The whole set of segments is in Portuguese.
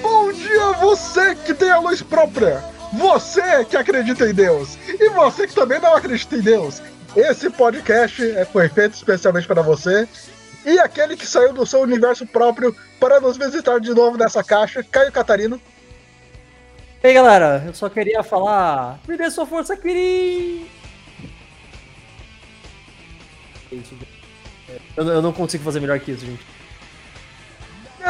Bom dia, você que tem a luz própria! Você que acredita em Deus! E você que também não acredita em Deus! Esse podcast é, foi feito especialmente para você. E aquele que saiu do seu universo próprio para nos visitar de novo nessa caixa, Caio Catarino. E aí galera, eu só queria falar. Me dê sua força, Kiri! Eu, eu não consigo fazer melhor que isso, gente.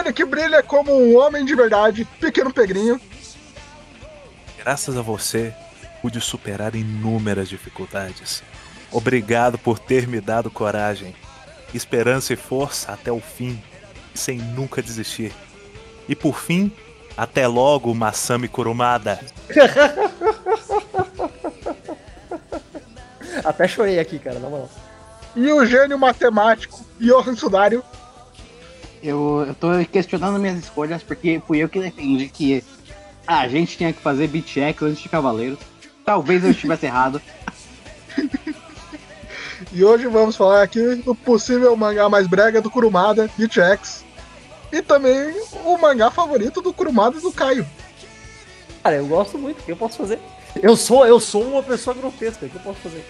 Ele que brilha como um homem de verdade, pequeno pegrinho. Graças a você, pude superar inúmeras dificuldades. Obrigado por ter me dado coragem, esperança e força até o fim, sem nunca desistir. E por fim, até logo, Masami Kurumada. Até chorei aqui, cara, na moral. E o gênio matemático, Johan Sudário. Eu, eu tô questionando minhas escolhas porque fui eu que defendi que a gente tinha que fazer beat check antes de Cavaleiros. Talvez eu estivesse errado. E hoje vamos falar aqui do possível mangá mais brega do Kurumada, Beat X. E também o mangá favorito do Kurumada e do Caio. Cara, eu gosto muito, o que eu posso fazer? Eu sou, eu sou uma pessoa grotesca, o que eu posso fazer?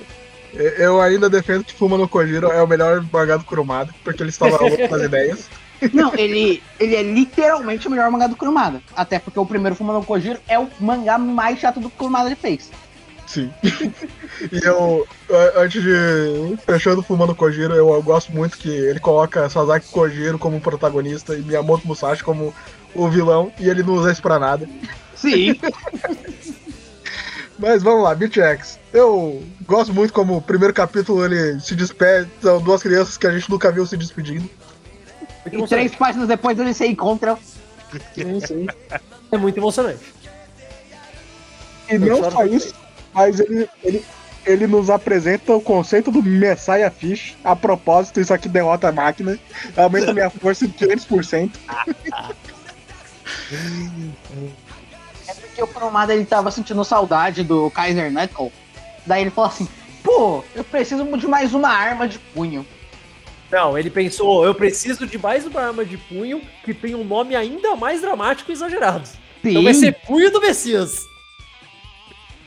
Eu ainda defendo que Fuma no Kojiro é o melhor mangá do Kurumada, porque ele estava louco das ideias. Não, ele, ele é literalmente o melhor mangá do Kurumada. Até porque o primeiro Fuma no Kojiro é o mangá mais chato do que o Kurumada ele fez. Sim. e eu, antes de. Fechando Fumando Kojiro, eu, eu gosto muito que ele coloca Sasaki Kojiro como protagonista e Miyamoto Musashi como o vilão, e ele não usa isso pra nada. Sim. Mas vamos lá, Beat X. Eu gosto muito como o primeiro capítulo ele se despede, são duas crianças que a gente nunca viu se despedindo. E três páginas depois eles se encontram. Sim, sim. É muito emocionante. E Eu não só isso, mas ele, ele, ele nos apresenta o conceito do Messiah Fish. A propósito, isso aqui derrota a máquina, aumenta minha força em 500%. É porque o Kurumada ele tava sentindo saudade do Kaiser Knuckle. Daí ele falou assim: pô, eu preciso de mais uma arma de punho. Não, ele pensou, eu preciso de mais uma arma de punho que tem um nome ainda mais dramático e exagerado. Sim, Então vai ser Punho do Messias.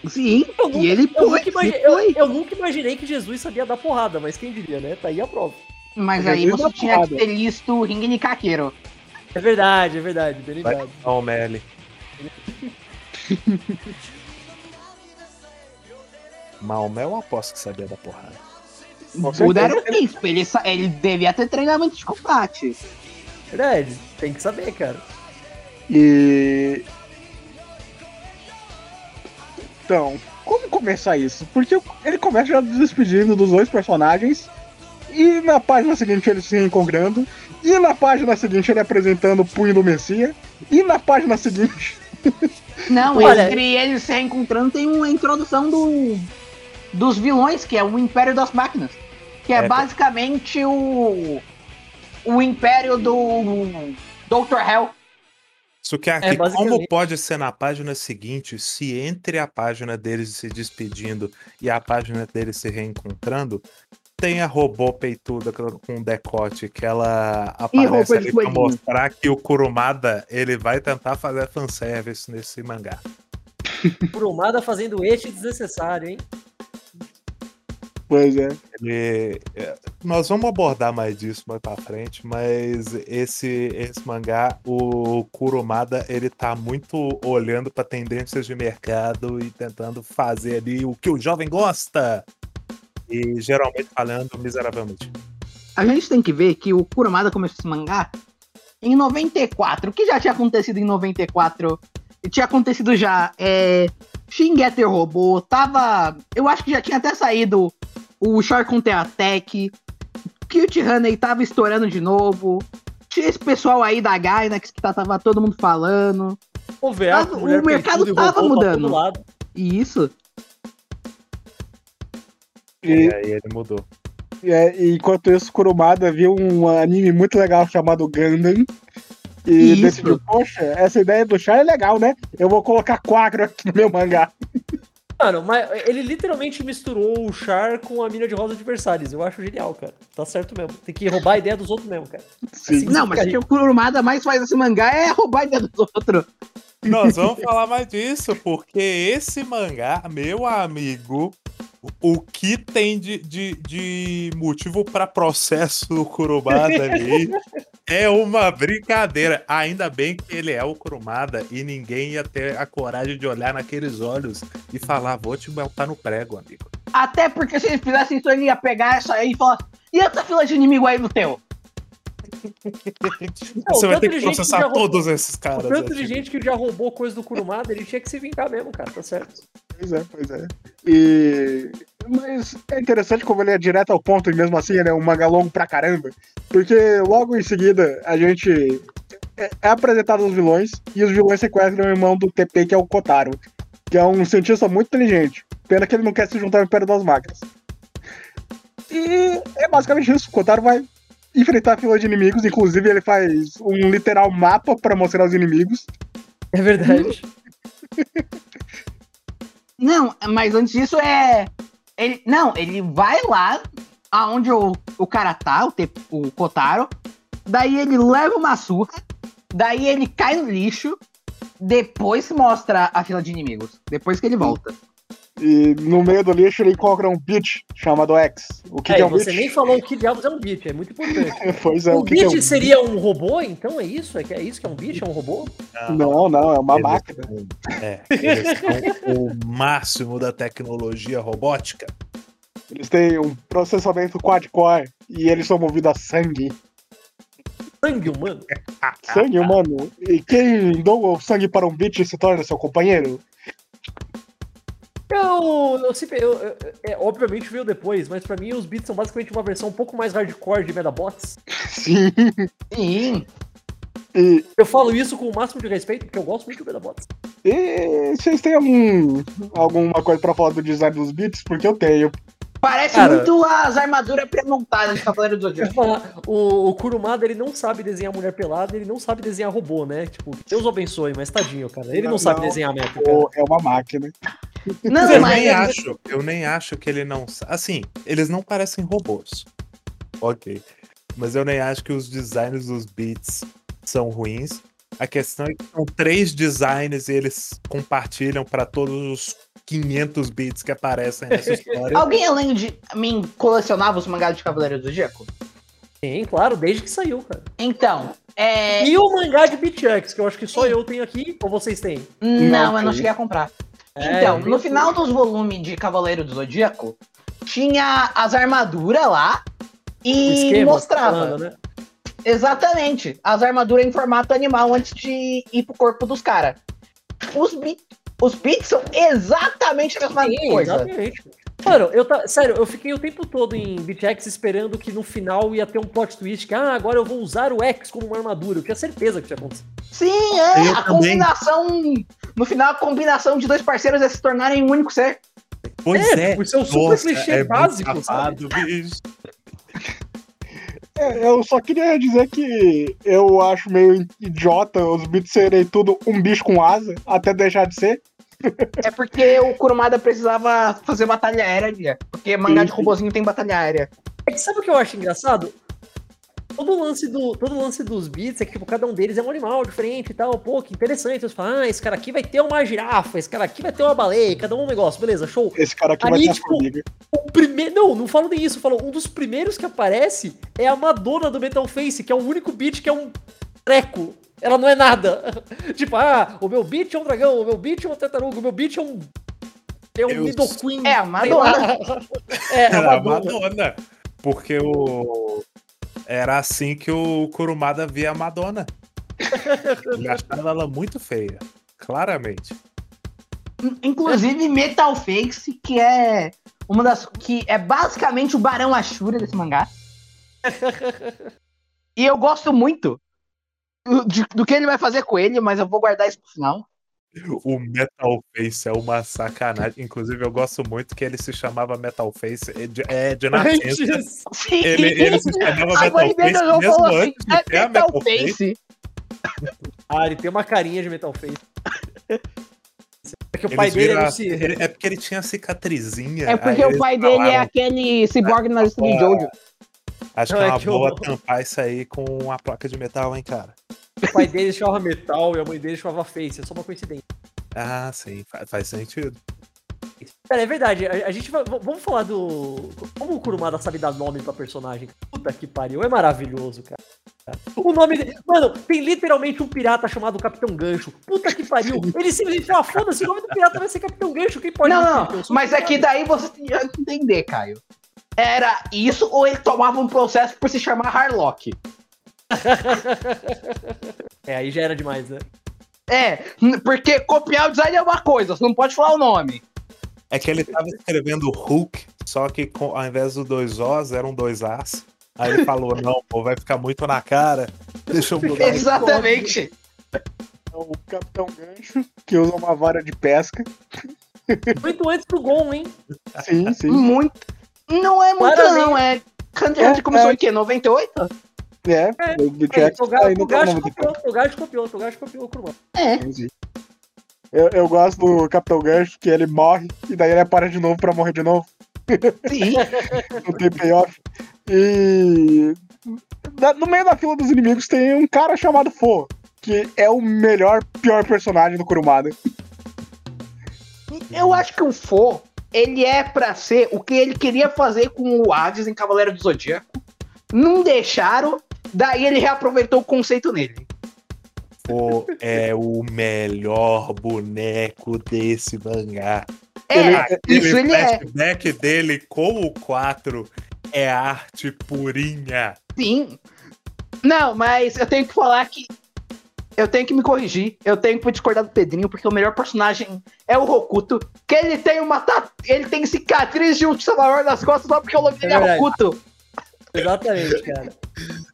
sim. Eu nunca, e ele eu foi, nunca eu- eu nunca imaginei que Jesus sabia dar porrada, mas quem diria, né? Tá aí a prova. Mas aí você tinha porrada. que ter listo o Ring Nikakero. É verdade, é verdade, bem Vai lembrado. ao Meli. Maomé eu aposto que sabia da porrada. Buda era o príncipe, ele, ele devia ter treinamento de combate. Verdade, tem que saber, cara. E. Então, como começar isso? Porque ele começa já se despedindo dos dois personagens. E na página seguinte ele se reencontrando. E na página seguinte ele apresentando o punho do Messias. E na página seguinte. Não, Olha- entre eles se reencontrando tem uma introdução do, dos vilões, que é o Império das Máquinas. Que é, É, basicamente o. O Império do. Dr. Hell. Sukiyaki, É, como pode ser na página seguinte se entre a página deles se despedindo e a página deles se reencontrando, tem a robô peituda com com decote que ela aparece ali pra mostrar que o Kurumada ele vai tentar fazer fanservice nesse mangá. Kurumada fazendo este desnecessário, hein? Pois é. Ele, é, nós vamos abordar mais disso mais pra frente, mas esse, esse mangá, o Kurumada, ele tá muito olhando pra tendências de mercado e tentando fazer ali o que o jovem gosta. E geralmente falhando miseravelmente. A gente tem que ver que o Kurumada começou esse mangá em 94. O que já tinha acontecido em 94? E tinha acontecido já. É, Shin Getter Robô, tava. Eu acho que já tinha até saído o Shark Counter Attack. Cute Honey tava estourando de novo. Tinha esse pessoal aí da Gainax que tá- tava todo mundo falando. O VA, com o mercado tava mudando. E isso. E, E aí ele mudou. é, e enquanto isso, Kurumada viu um anime muito legal chamado Gundam. E Isso. decidiu, poxa, essa ideia do chá é legal, né? Eu vou colocar quadro aqui no meu mangá. Mano, mas ele literalmente misturou o Char com a mina de Rosa de Versalhes. Eu acho genial, cara. Tá certo mesmo. Tem que roubar a ideia dos outros mesmo, cara. Sim. Não, mas o que o Kurumada mais faz esse mangá é roubar a ideia dos outros. Nós vamos falar mais disso, porque esse mangá, meu amigo, o que tem de, de, de motivo para processo do Kurumada ali é uma brincadeira. Ainda bem que ele é o Kurumada e ninguém ia ter a coragem de olhar naqueles olhos e falar: vou te botar no prego, amigo. Até porque se eles fizessem isso, ele ia pegar isso aí e falar: e essa fila de inimigo aí no teu? Você vai tanto ter de que gente processar que já roubou- todos esses O caras. tanto é, de tipo, gente que já roubou coisa do Kurumada, ele tinha que se vingar mesmo, cara. Tá certo. Pois é, pois é. E... Mas é interessante como ele é direto ao ponto e mesmo assim ele é um manga longo pra caramba. Porque logo em seguida a gente é, é apresentado os vilões e os vilões sequestram o irmão do TP, que é o Kotaro. Que é um cientista muito inteligente. Pena que ele não quer se juntar ao Império das Máquinas. E é basicamente isso. O Kotaro vai enfrentar a fila de inimigos. Inclusive, ele faz um literal mapa pra mostrar os inimigos. É verdade. Não, mas antes disso é. Ele, não, ele vai lá aonde o, o cara tá, o, te, o Kotaro. Daí ele leva uma surra. Daí ele cai no lixo. Depois mostra a fila de inimigos. Depois que ele volta. E no meio do lixo ele encontra um beat chamado X. O que, É, que é um você beat? nem falou o que diabos é um beat, é muito importante. Pois é, o o que, que é um seria um robô, então é isso? É, que é isso que é um beat? É um robô? Não, não, é uma eles máquina. são- É, eles são o máximo da tecnologia robótica. Eles têm um processamento quad-core e eles são movidos a sangue. Sangue humano? Sangue, mano. E quem doa o sangue para um beat se torna seu companheiro? Eu, eu sempre. Eu, eu- é, obviamente veio depois, mas pra mim os beats são basicamente uma versão um pouco mais hardcore de Medabots. Sim. Sim. E, Eu falo isso com o máximo de respeito, porque eu gosto muito de Medabots. e vocês têm algum, alguma coisa pra falar do design dos beats? Porque eu tenho. Parece Cara- muito as armaduras pré-montadas de Cavaleiro do Eu ia Zodíaco. falar, o, o Kurumada ele não sabe desenhar mulher pelada, ele não sabe desenhar robô, né? Tipo, Deus o abençoe, mas tadinho, cara. Ele não, Não, sabe não. desenhar mecha. Ou é uma máquina. Não, eu mas nem acho, eu nem acho que ele não. Assim, eles não parecem robôs. Ok. Mas eu nem acho que os designs dos beats são ruins. A questão é que são três designs e eles compartilham para todos os 500 beats que aparecem nessa história. alguém além de mim colecionava os mangás de Cavaleiro do Zodíaco? Sim, claro, desde que saiu, cara. Então, é. E o mangá de BitX, que eu acho que só eu tenho aqui, ou vocês têm? Não, Não, eu não cheguei a comprar. É, então, eu no final dos volumes de Cavaleiro do Zodíaco, tinha as armaduras lá e esquema, mostrava. falando, né? Exatamente. As armaduras em formato animal antes de ir pro corpo dos caras. Os, os bits são exatamente a mesma Sim, coisa. exatamente. Mano, eu tá, sério, eu fiquei o tempo todo em BitX esperando que no final ia ter um plot twist que, ah, agora eu vou usar o X como uma armadura. Eu tinha certeza que isso ia acontecer. Sim, é. Eu a também. combinação. No final, a combinação de dois parceiros é se tornarem um único ser. Pois É, é. tipo, isso é um super Nossa, clichê é básico, safado. É, eu só queria dizer que eu acho meio idiota os beats serem tudo um bicho com asa, até deixar de ser. É porque o Kurumada precisava fazer batalha aérea. Porque mangá de robozinho tem batalha aérea. É que sabe o que eu acho engraçado? Todo lance, do, todo lance dos beats é que, tipo, cada um deles é um animal diferente e tal. Pô, que interessante. Você fala, ah, esse cara aqui vai ter uma girafa, esse cara aqui vai ter uma baleia, cada um um negócio. Beleza, show. Esse cara aqui Ali, vai ter tipo, formiga. O primeiro. Não, não falo nem isso. Eu falo, um dos primeiros que aparece é a Madonna do Metal Face, que é o único beat que é um treco. Ela não é nada. tipo, ah, o meu beat é um dragão, o meu beat é uma tartaruga, o meu beat é um. É um Eu- Nidoqueen. É, a Madonna. É, a Madonna. Madonna. Porque o. Era assim que o Kurumada via a Madonna. Ele achava ela muito feia. Claramente. Inclusive Metal Face, que é uma das. que é basicamente o Barão Ashura desse mangá. e eu gosto muito de- do que ele vai fazer com ele, mas eu vou guardar isso pro final. O Metal Face é uma sacanagem. Inclusive, eu gosto muito que ele se chamava Metal Face. É de, é de nascença. Ele, ele se chamava A Metal Face mesmo falou assim, antes de é Metal Metal Face. Face. Ah, ele tem uma carinha de Metal Face. que o Eles pai dele viram era ele- é porque ele tinha cicatrizinha. É porque o pai dele é aquele cyborg na lista de Jojo. Acho que Ai, é uma que boa horror. tampar isso aí com uma placa de metal, hein, cara. O pai dele chamava Metal e a mãe dele chamava Face. É só uma coincidência. Ah, sim, fa- faz sentido. Cara, é verdade. A, a gente vai. Vamos falar do. Como o Kurumada sabe dar nome pra personagem. Puta que pariu. É maravilhoso, cara. O nome dele. Mano, tem literalmente um pirata chamado Capitão Gancho. Puta que pariu. Ele simplesmente fala: foda-se, o nome do pirata vai ser Capitão Gancho. Quem pode. Não, não, Eu mas é que daí você tem que entender, Caio. Era isso ou ele tomava um processo por se chamar Harlock? É, aí já era demais, né? É, porque copiar o design é uma coisa, você não pode falar o nome. É que ele tava escrevendo Hulk, só que com- ao invés dos dois Os, eram dois As. Aí ele falou, não, pô, vai ficar muito na cara. Deixa eu mudar. Exatamente. É o Capitão Gancho, que usa uma vara de pesca. Muito antes do Gon, hein? Sim, sim. Muito. Não é muito, Claramente. não. É. Quando a gente É, começou é. em quê? 98? É, É, o É, Jack o tá pra Gacho novo copiou, o Gacho copiou, o Gacho copiou o Kurumada. É. Eu, eu gosto do Capitão Gancho, que ele morre e daí ele para de novo pra morrer de novo. Sim. Não tem payoff. E na- no meio da fila dos inimigos tem um cara chamado Fo, que é o melhor, pior personagem do Kurumada. Eu acho que o Fo, ele é pra ser o que ele queria fazer com o Hades em Cavaleiro do Zodíaco. Não deixaram, daí ele reaproveitou o conceito nele. Pô, é o melhor boneco desse mangá. É, Ele- isso ele é. flashback dele com o 4 é arte purinha. Sim. Não, mas eu tenho que falar que. Eu tenho que me corrigir. Eu tenho que discordar do Pedrinho, porque o melhor personagem é o Rokuto. Que ele tem uma. Ele tem cicatriz de Ultra maior nas costas só porque o nome dele é, verdade. Rokuto. Exatamente, cara.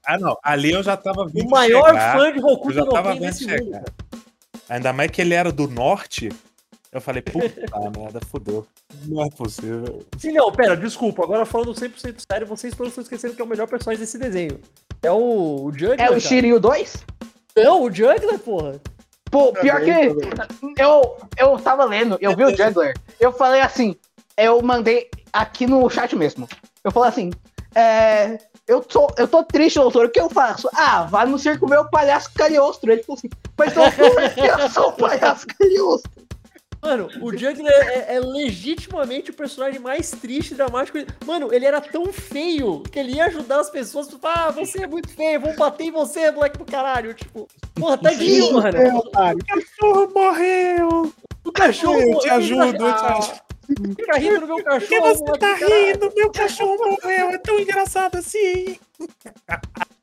Ah, não. Ali eu já tava vendo O maior chegar, fã de Eu Hokuto já tava vendo mundo. chegar. Ainda mais que ele era do norte. Eu falei, puta merda, fudeu. Não é possível. Sim, não, pera, desculpa. Agora falando 100% sério, vocês todos estão esquecendo que é o melhor personagem desse desenho. É o, o É o cara. Shiryu 2? Não, o Juggler, porra. Pô, pior Também, que. Eu, eu tava lendo, eu vi o Juggler. Eu falei assim. Eu mandei aqui no chat mesmo. Eu falei assim. É. Eu tô, eu tô triste, doutor. O que eu faço? Ah, vai no circo ver o palhaço Caliostro. Ele falou assim, mas doutor, eu sou o palhaço Caliostro. Mano, o Juggler é, é legitimamente o personagem mais triste e dramático. Mano, ele era tão feio que ele ia ajudar as pessoas. Tipo, ah, você é muito feio, vamos bater em você, moleque do caralho. Tipo, porra, tadinho, mano. É, otário. cachorro morreu! O cachorro. Eu te ele ajudo, eu te ah, ajudo. Fica rindo do meu Por cachorro. que você tá rindo? Meu cachorro morreu, é tão engraçado assim.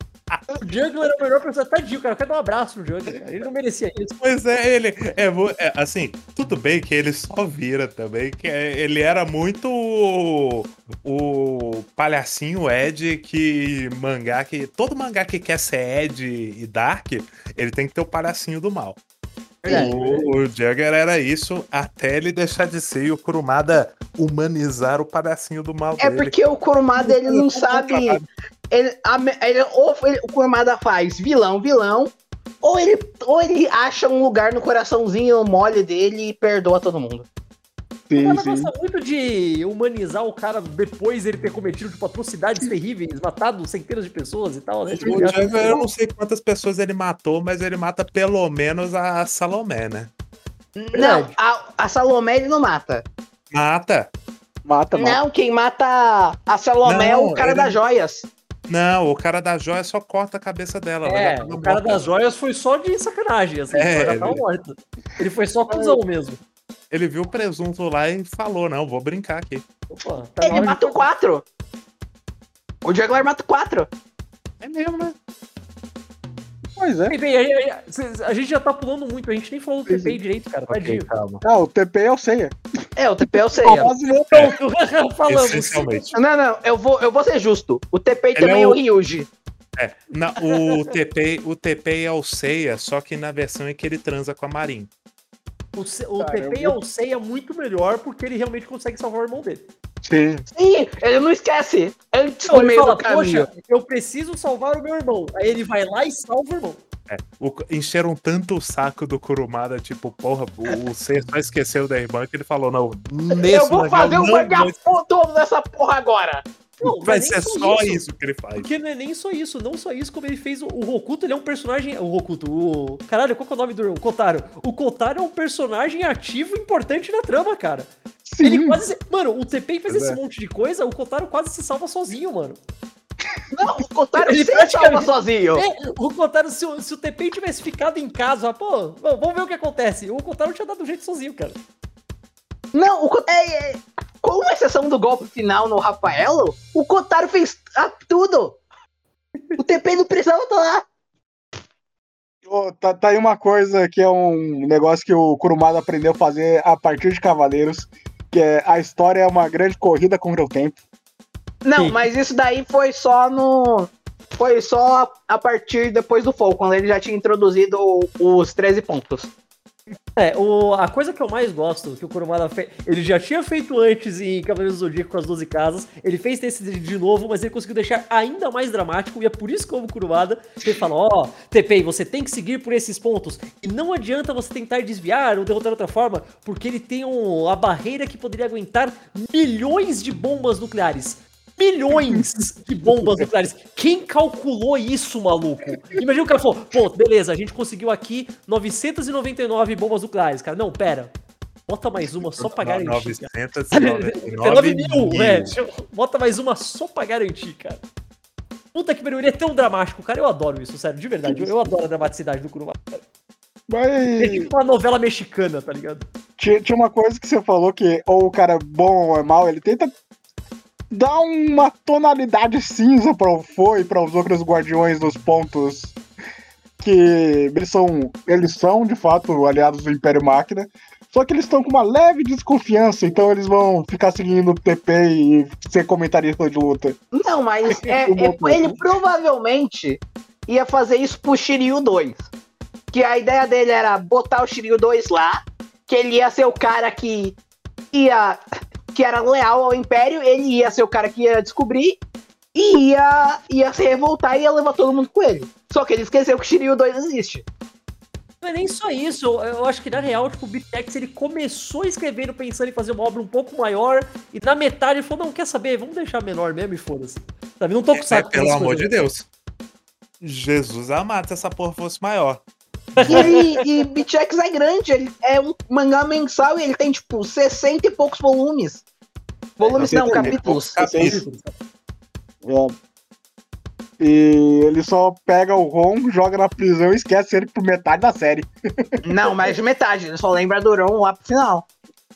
O Juggler é o melhor personagem. Tadinho, cara. Eu quero dar um abraço no Juggler. cara. Ele não merecia isso. Pois é, ele. É, é, assim, tudo bem que ele só vira também, que é- ele era muito o, o palhacinho Ed que mangá que. Todo mangá que quer ser Ed e Dark, ele tem que ter o palhacinho do mal. O, o Jagger era isso até ele deixar de ser e o Kurumada humanizar o palhacinho do mal É dele. porque o Kurumada, ele não sabe. Ele, a ele- ou ele- o Kurumada faz vilão, vilão. Ou ele, ou ele acha um lugar no coraçãozinho mole dele e perdoa todo mundo. O Sim, cara sim. gosta muito de humanizar o cara depois ele ter cometido tipo, atrocidades terríveis, matado centenas de pessoas e tal, né? Tipo, eu não sei quantas pessoas ele matou, mas ele mata pelo menos a Salomé, né? Não, a, a Salomé ele não mata. Mata. Mata, mata. Não, quem mata a Salomé é o cara ele- das joias. Não, o cara da joia só corta a cabeça dela. ela É, o cara morta. das joias foi só de sacanagem, assim, É, ela já tava ele- morta. Ele foi só cuzão mesmo. Ele viu o presunto lá e falou: Não, vou brincar aqui. Opa, tá Ele mata o cortar. quatro. O Juggler mata o quatro. É mesmo, né? Pois é. Bem, aí- cês- a gente já tá pulando muito, a gente nem falou do Sim, TP direito, cara, tadinho. calma. Ah, o TP é o Ceia. É, o TP sei. Famoso louco. Pronto, falamos. Não, não, eu vou, eu vou ser justo. O TP Ele também é é o- o Ryuji. É, na- o, TP, o TP é o Seiya, só que na versão em que ele transa com a Marin. O, o Cara, TP eu- é o Seiya muito melhor porque ele realmente consegue salvar o irmão dele. Sim. Sim, ele não esquece. Antes Então, do ele meio fala, do caminho. poxa, eu preciso salvar o meu irmão. Aí ele vai lá e salva o irmão. O- encheram tanto o saco do Kurumada, tipo, porra, o, o Ser só esqueceu da irmã que ele falou, não, nesse eu vou fazer um não mangá vai- todo nessa porra agora. Não, vai não é ser só isso. que ele faz. Porque não é nem só isso, não só isso, como ele fez o, o Hokuto, ele é um personagem. O Hokuto, o. Caralho, qual que é o nome do o Kotaro? O Kotaro é um personagem ativo e importante na trama, cara. Sim. Ele quase. se- Mano, o TP fez Pois esse é. monte de coisa, o Kotaro quase se salva sozinho, mano. Não, o Kotaro Ele se salva sozinho. É, o Kotaro, se, o- se o TP tivesse ficado em casa, pô, vamos ver o que acontece. O Kotaro tinha dado um jeito sozinho, cara. Não, o é, é, com exceção do golpe final no Rafaelo, o Kotaro fez ah, tudo. O TP não precisava estar lá. Ô, tá, tá aí uma coisa que é um negócio que o Kurumada aprendeu a fazer a partir de Cavaleiros, que é a história é uma grande corrida contra o tempo. Não, Sim. mas isso daí foi só no. Foi só a, partir depois do Fall, quando ele já tinha introduzido os 13 pontos. É, o, a coisa que eu mais gosto que o Kurumada fez. Ele já tinha feito antes em Cavaleiros do Zodíaco com as 12 casas. Ele fez esse de- novo, mas ele conseguiu deixar ainda mais dramático. E é por isso que o Kurumada ele fala: Ó, TPI, você tem que seguir por esses pontos. E não adianta você tentar desviar ou derrotar de outra forma, porque ele tem um, a barreira que poderia aguentar milhões de bombas nucleares. Milhões de bombas nucleares. Quem calculou isso, maluco? Imagina o cara falou, pô, beleza, a gente conseguiu aqui 999 bombas nucleares, cara. Não, pera. Bota mais uma só pra garantir. cara. 999 19 mil, é. Bota mais uma só pra garantir, cara. Puta que pariu, ele é tão dramático, cara. Eu adoro isso, sério, de verdade. Eu, eu adoro a dramaticidade do Kurumada. cara. É Mas tipo uma novela mexicana, tá ligado? tinha, tinha uma coisa que você falou que ou o cara é bom ou é mal, ele tenta dar uma tonalidade cinza para o Fo e para os outros guardiões dos pontos que eles são, eles são de fato aliados do Império Máquina. Só que eles estão com uma leve desconfiança, então eles vão ficar seguindo o TP e ser comentarista de luta. Não, mas é- é- ele provavelmente ia fazer isso pro Shiryu 2. Que a ideia dele era botar o Shiryu 2 lá, que ele ia ser o cara que ia. Que era leal ao Império, ele ia ser o cara que ia descobrir e ia, ia se revoltar e ia levar todo mundo com ele. Só que ele esqueceu que o Shiryu 2 existe. Não é nem só isso, eu, eu acho que na real, tipo, o BTX ele começou escrevendo pensando em fazer uma obra um pouco maior, e na metade ele falou, não, quer saber, vamos deixar menor mesmo e foda-se. Sabe, não tô com É, saco pelo dessas amor coisas. de Deus. Jesus amado se essa porra fosse maior. E, ele- e BTX é grande, ele é um mangá mensal e ele tem, tipo, 60 e poucos volumes. Volumes não, 60 e capítulos. Capítulo. É. E ele só pega o Ron, joga na prisão e esquece ele por metade da série. Não, mais de metade, ele só lembra do Ron lá pro final.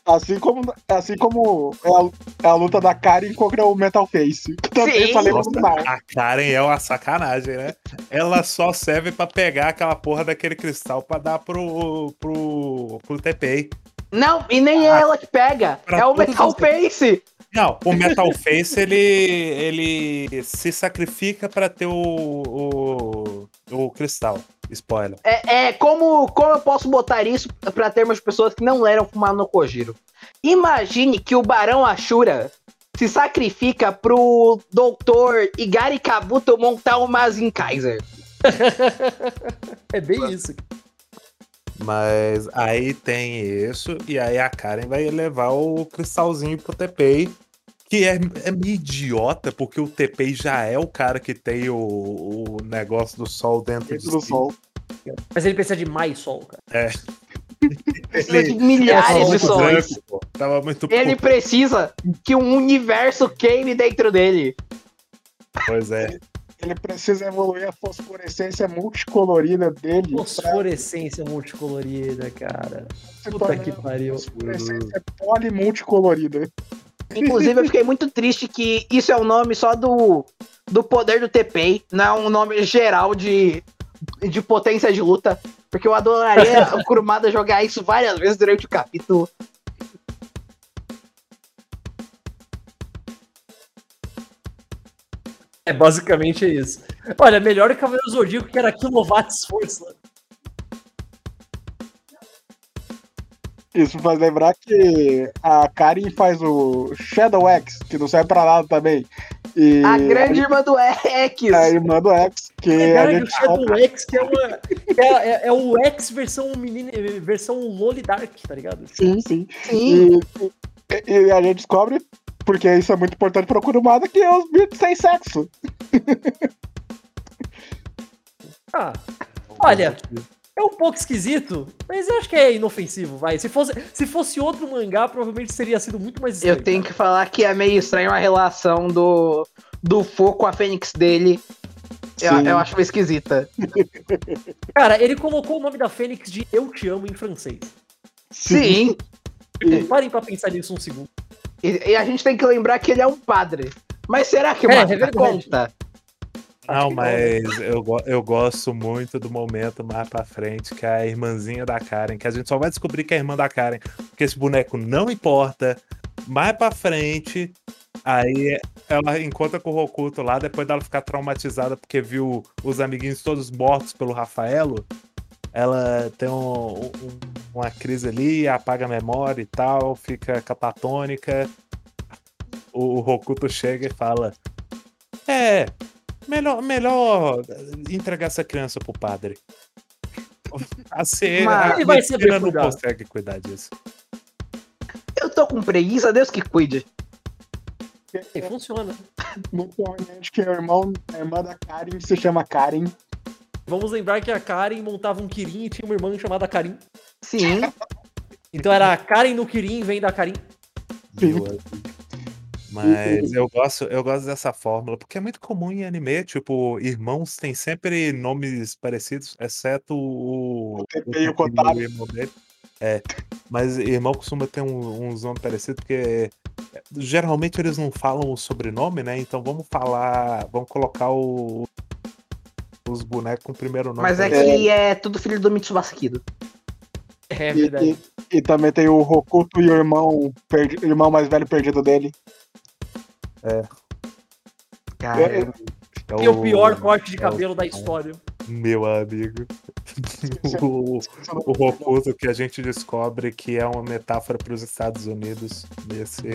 Assim como, assim como é a, é a luta da Karen contra o Metal Face. Que também Sim. lembra Nossa, a Karen é uma sacanagem, né? Ela só serve pra pegar aquela porra daquele cristal pra dar pro, pro, pro TPI. Não, e nem é ela que pega, é o Metal Face. Não, o Metal Face ele, ele se sacrifica pra ter o, o, o cristal. Spoiler. É, é como, como eu posso botar isso pra termos pessoas que não leram Fumar no Kojiro. Imagine que o Barão Ashura se sacrifica pro Doutor Igari Kabuto montar o Mazin Kaiser. É bem isso. Mas aí tem isso, e aí a Karen vai levar o cristalzinho pro TPI, que é, é meio idiota, porque o TPI já é o cara que tem o, o negócio do sol dentro Dentro de do si. sol. Mas ele precisa de mais sol, cara. Precisa de milhares de pô. Tava muito Ele puto. precisa que um universo queime dentro dele. Pois é. Ele precisa evoluir a fosforescência multicolorida dele. pra Fosforescência multicolorida, cara. Puta tornar que pariu. Fosforescência polimulticolorida. Inclusive, eu fiquei muito triste que isso é o nome só do, do poder do TPI, não é um nome geral de, de potência de luta. Porque eu adoraria o Kurumada jogar isso várias vezes durante o capítulo. É, basicamente é isso. Olha, melhor que Cavaleiro Zodíaco, que era quilowatts força. Isso faz lembrar que a Karen faz o Shadow X, que não serve pra nada também. E A grande irmã do X. a irmã do X. Que a Verdade, o gente Shadow X, que é, uma, é, é- é o X versão menina, versão Loli Dark, tá ligado? Sim, sim. Sim. E, e a gente descobre, porque isso é muito importante para o Kurumada, que é os beats sem sexo. Ah, olha, é um pouco esquisito, mas eu acho que é inofensivo, vai. Se fosse, se fosse outro mangá, provavelmente teria sido muito mais Eu estranho. tenho que falar que é meio estranho a relação do, do Fo com a Fênix dele. Eu, eu acho meio esquisita. Cara, ele colocou o nome da Fênix de Eu Te Amo em francês. Sim. E- Parem pra pensar nisso um segundo. E, e a gente tem que lembrar que ele é um padre. Mas será que É, uma é verdade. conta? Não, mas eu, eu gosto muito do momento mais pra frente, que é a irmãzinha da Karen, que a gente só vai descobrir que é a irmã da Karen, porque esse boneco não importa. Mais pra frente, aí ela encontra com o Rokuto lá, depois dela ficar traumatizada porque viu os amiguinhos todos mortos pelo Rafaelo. Ela tem um- um- uma crise ali, apaga a memória e tal, fica catatônica. O, o Rokuto chega e fala: É, Melhor, melhor entregar essa criança pro padre. A ser, Mas a ele vai saber medicina não consegue cuidar disso. Eu tô com preguiça, Deus que cuide. E funciona. Muito provavelmente que o irmão, a irmã da Karen se chama Karen. Vamos lembrar que a Karen montava um Kirin e tinha uma irmã chamada Karin. Sim. Então era a Karen no Kirin, vem da Karin. Sim. Mas eu gosto, eu gosto dessa fórmula, porque é muito comum em anime, tipo, irmãos têm sempre nomes parecidos, exceto o. O TP e o Kotaro. É, mas irmão costuma ter um- uns nomes parecidos, porque é, geralmente eles não falam o sobrenome, né? Então vamos falar, vamos colocar o- os bonecos com o primeiro nome. Mas é que é tudo filho do Mitsubasa Kido. É E, verdade. e- e também tem o Rokuto e o irmão, perdi- irmão mais velho perdido dele. Cara, Que é o pior corte de cabelo da história. Meu amigo. o, o Rokuto que a gente descobre que é uma metáfora para os Estados Unidos nesse.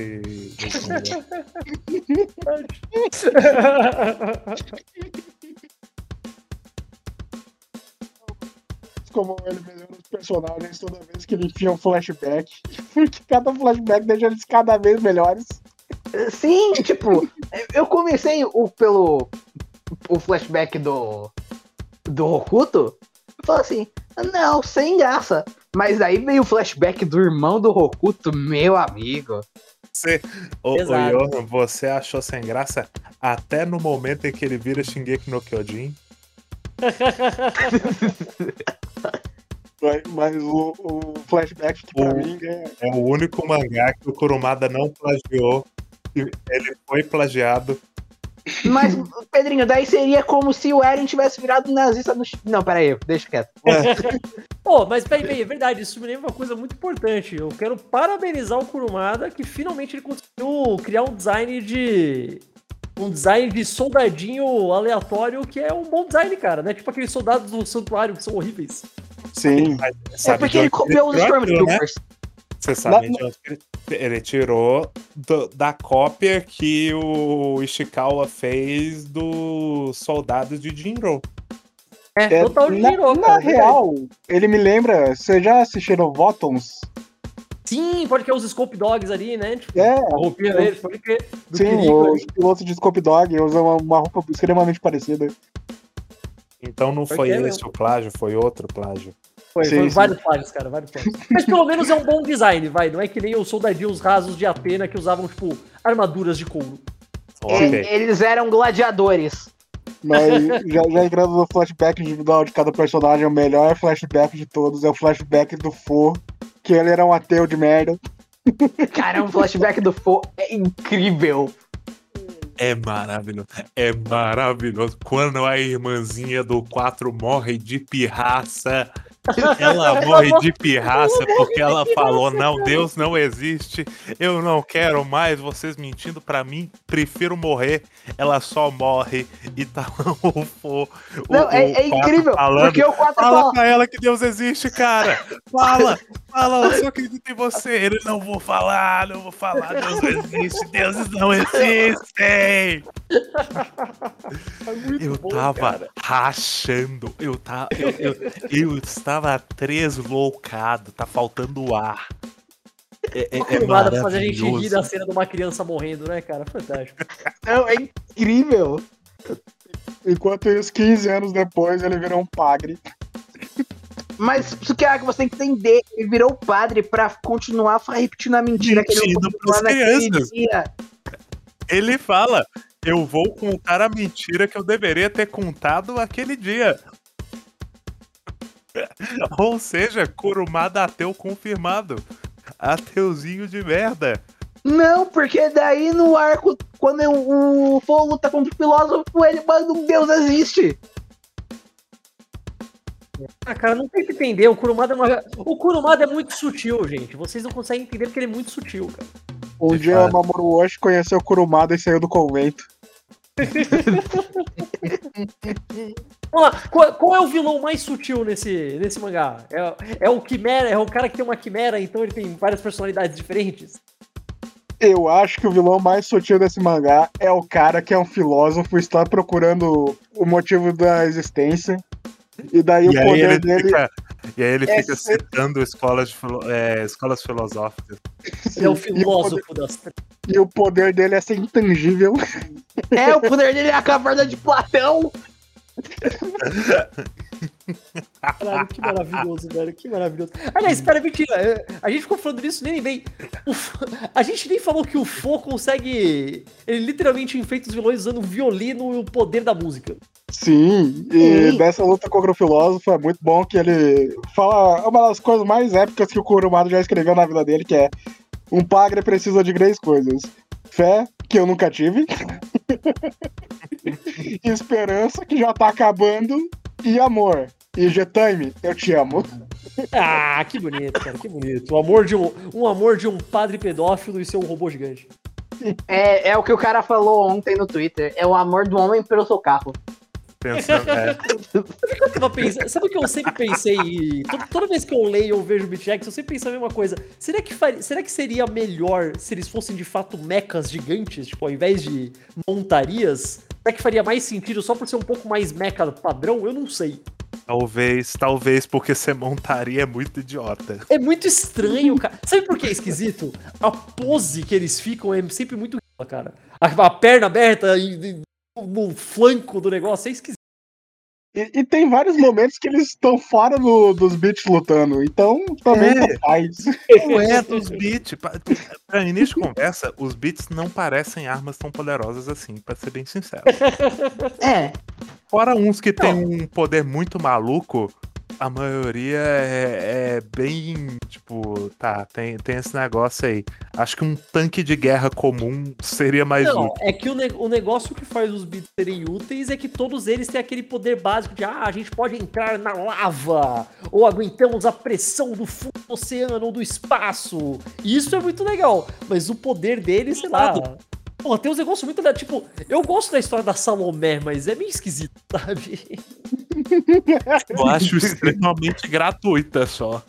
Como ele melhora os personagens toda vez que ele enfia um flashback. Porque cada flashback deixa eles cada vez melhores. Sim, tipo, eu comecei o, pelo o flashback do do Rokuto. Eu falei assim, não, sem graça. Mas aí veio o flashback do irmão do Rokuto, meu amigo. Você, Exato. Johan, você achou sem graça até no momento em que ele vira Shingeki no Kyojin? Mas- Mas o, o flashback que pra O- mim é. É o único mangá que o Kurumada não plagiou. Ele foi plagiado. Mas, Pedrinho, daí seria como se o Eren tivesse virado nazista no. Não, peraí, deixa quieto. Pô, mas peraí, peraí, é verdade, isso me lembra uma coisa muito importante. Eu quero parabenizar o Kurumada que finalmente ele conseguiu criar um design de. Um design de soldadinho aleatório que é um bom design, cara, né? Tipo aqueles soldados do santuário que são horríveis. Sim. É porque ele copiou os né? Você sabe ele, tirou do- da cópia que o Ishikawa fez dos soldados de Jinro. É, É, total de na, Jinro, na cara, é real, ele me lembra. Vocês já assistiram Votons? Sim, pode que é os Scope Dogs ali, né? Tipo, É, a roupinha deles, pode que. Do sim, os pilotos de Scope Dog usam uma, uma roupa extremamente parecida. Então não Foi esse mesmo. o plágio, foi outro plágio. Foi, Sim, foi sim. vários plágios, cara, vários plágios. Mas pelo menos é um bom design, vai. Não é que nem os soldadinhos rasos de Atena que usavam, tipo, armaduras de couro. Ok. É, eles eram gladiadores. Mas já, já entrando no flashback individual de cada personagem, o melhor flashback de todos é o flashback do Fo, que ele era um ateu de merda. Cara, um flashback do Fo é incrível. É maravilhoso. É maravilhoso. Quando a irmãzinha do 4 morre de pirraça. Ela morre de pirraça porque ela falou: Não, Deus não existe. Eu não quero mais vocês mentindo pra mim. Prefiro morrer. Ela só morre e tá o, Não, o- é, é incrível. falando. Porque o 4 Fala fala. pra ela que Deus existe, cara. Fala, fala, eu só acredito em você. Ele não vou falar, não vou falar. Deus não existe, deuses não existem. Eu bom, tava cara. rachando. Eu, tava, eu, eu, eu estava tresloucado. Tá faltando ar. É, é, é fazer a gente rir da cena de uma criança morrendo, né, cara? Fantástico. Não, é incrível. Enquanto isso, 15 anos depois, ele virou um padre. Mas isso que é que você tem que entender. Ele virou padre pra continuar repetindo a mentira que ele Mentindo lá naquele crianças. dia. Ele fala: Eu vou contar a mentira que eu deveria ter contado aquele dia. Ou seja, Kurumada ateu confirmado. Ateuzinho de merda. Não, porque daí no arco, quando o, o Fou luta contra o filósofo, ele manda um Deus existe. Ah, cara, não tem que entender. O Kurumada é uma... O Kurumada é muito sutil, gente. Vocês não conseguem entender porque ele é muito sutil, cara. Um dia fato. Mamoru Oshii conheceu Kurumada e saiu do convento. Vamos lá, qual, qual é o vilão mais sutil nesse, nesse mangá? É, é o Quimera, é o cara que tem uma quimera, então ele tem várias personalidades diferentes? Eu acho que o vilão mais sutil desse mangá é o cara que é um filósofo, está procurando o motivo da existência. E daí E o poder ele dele fica, e aí ele é fica ser- citando escolas, filo- é, escolas filosóficas. Ele é o e, o poder, filósofo das. e o poder dele é ser intangível. É, o poder dele é a caverna de Platão. Caralho, que maravilhoso, velho. Que maravilhoso. Aliás, cara, mentira. é, A gente ficou falando disso nem bem. Fo- A gente nem falou que o Fo consegue. Ele literalmente enfeita os vilões usando o violino e o poder da música. Sim, e Sim. dessa luta contra o filósofo é muito bom que ele fala uma das coisas mais épicas que o Kurumada já escreveu na vida dele, que é um padre precisa de três coisas. Fé, que eu nunca tive. Esperança, que já tá acabando. E amor. E Getime, eu te amo. Ah, que bonito, cara, que bonito. O amor de um, um amor de um padre pedófilo e seu robô gigante. É, é o que o cara falou ontem no Twitter. É o amor do homem pelo seu carro. Pensando, é, Eu tava pensando- sabe o que eu sempre pensei? Toda, toda vez que eu leio ou vejo BitX, eu sempre penso a mesma coisa. Será que, faria- será que seria melhor se eles fossem de fato mechas gigantes? Tipo, ao invés de montarias? Será que faria mais sentido só por ser um pouco mais mecha padrão? Eu não sei. talvez, talvez porque você montaria é muito idiota. É muito estranho, cara. Sabe por que é esquisito? A pose que eles ficam é sempre muito cara. A, a perna aberta e, e- no flanco do negócio é esquisito. E, e tem vários momentos que eles estão fora do- dos beats lutando. Então, também É. tanto faz. Não é dos beats. Pra, pra início de conversa, os beats não parecem armas tão poderosas assim, pra ser bem sincero. É. Fora uns que tem um poder muito maluco, a maioria é, é bem, tipo, tá, tem, tem esse negócio aí. Acho que um tanque de guerra comum seria mais Não, útil. é que o, ne- o negócio que faz os beats serem úteis é que todos eles têm aquele poder básico de ah, a gente pode entrar na lava, ou aguentamos a pressão do fundo do oceano ou do espaço. E isso é muito legal. Mas o poder deles, sei lá. Pô, tem uns negócios muito legais. Tipo, eu gosto da história da Salomé, mas é meio esquisito, sabe? Eu acho extremamente gratuita só.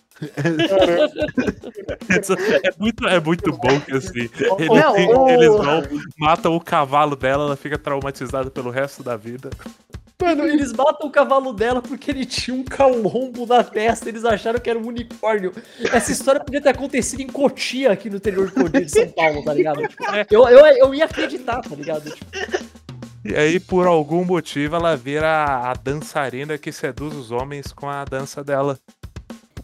é, muito, é muito bom que assim. Eles, Não, o- eles vão, matam o cavalo dela, ela fica traumatizada pelo resto da vida. Mano, eles matam o cavalo dela porque ele tinha um calombo na testa, eles acharam que era um unicórnio. Essa história podia ter acontecido em Cotia, aqui no interior de Cotia de São Paulo, tá ligado? Tipo, eu, eu, eu ia acreditar, tá ligado? Tipo, E aí, por algum motivo, ela vira a, a dançarina que seduz os homens com a dança dela.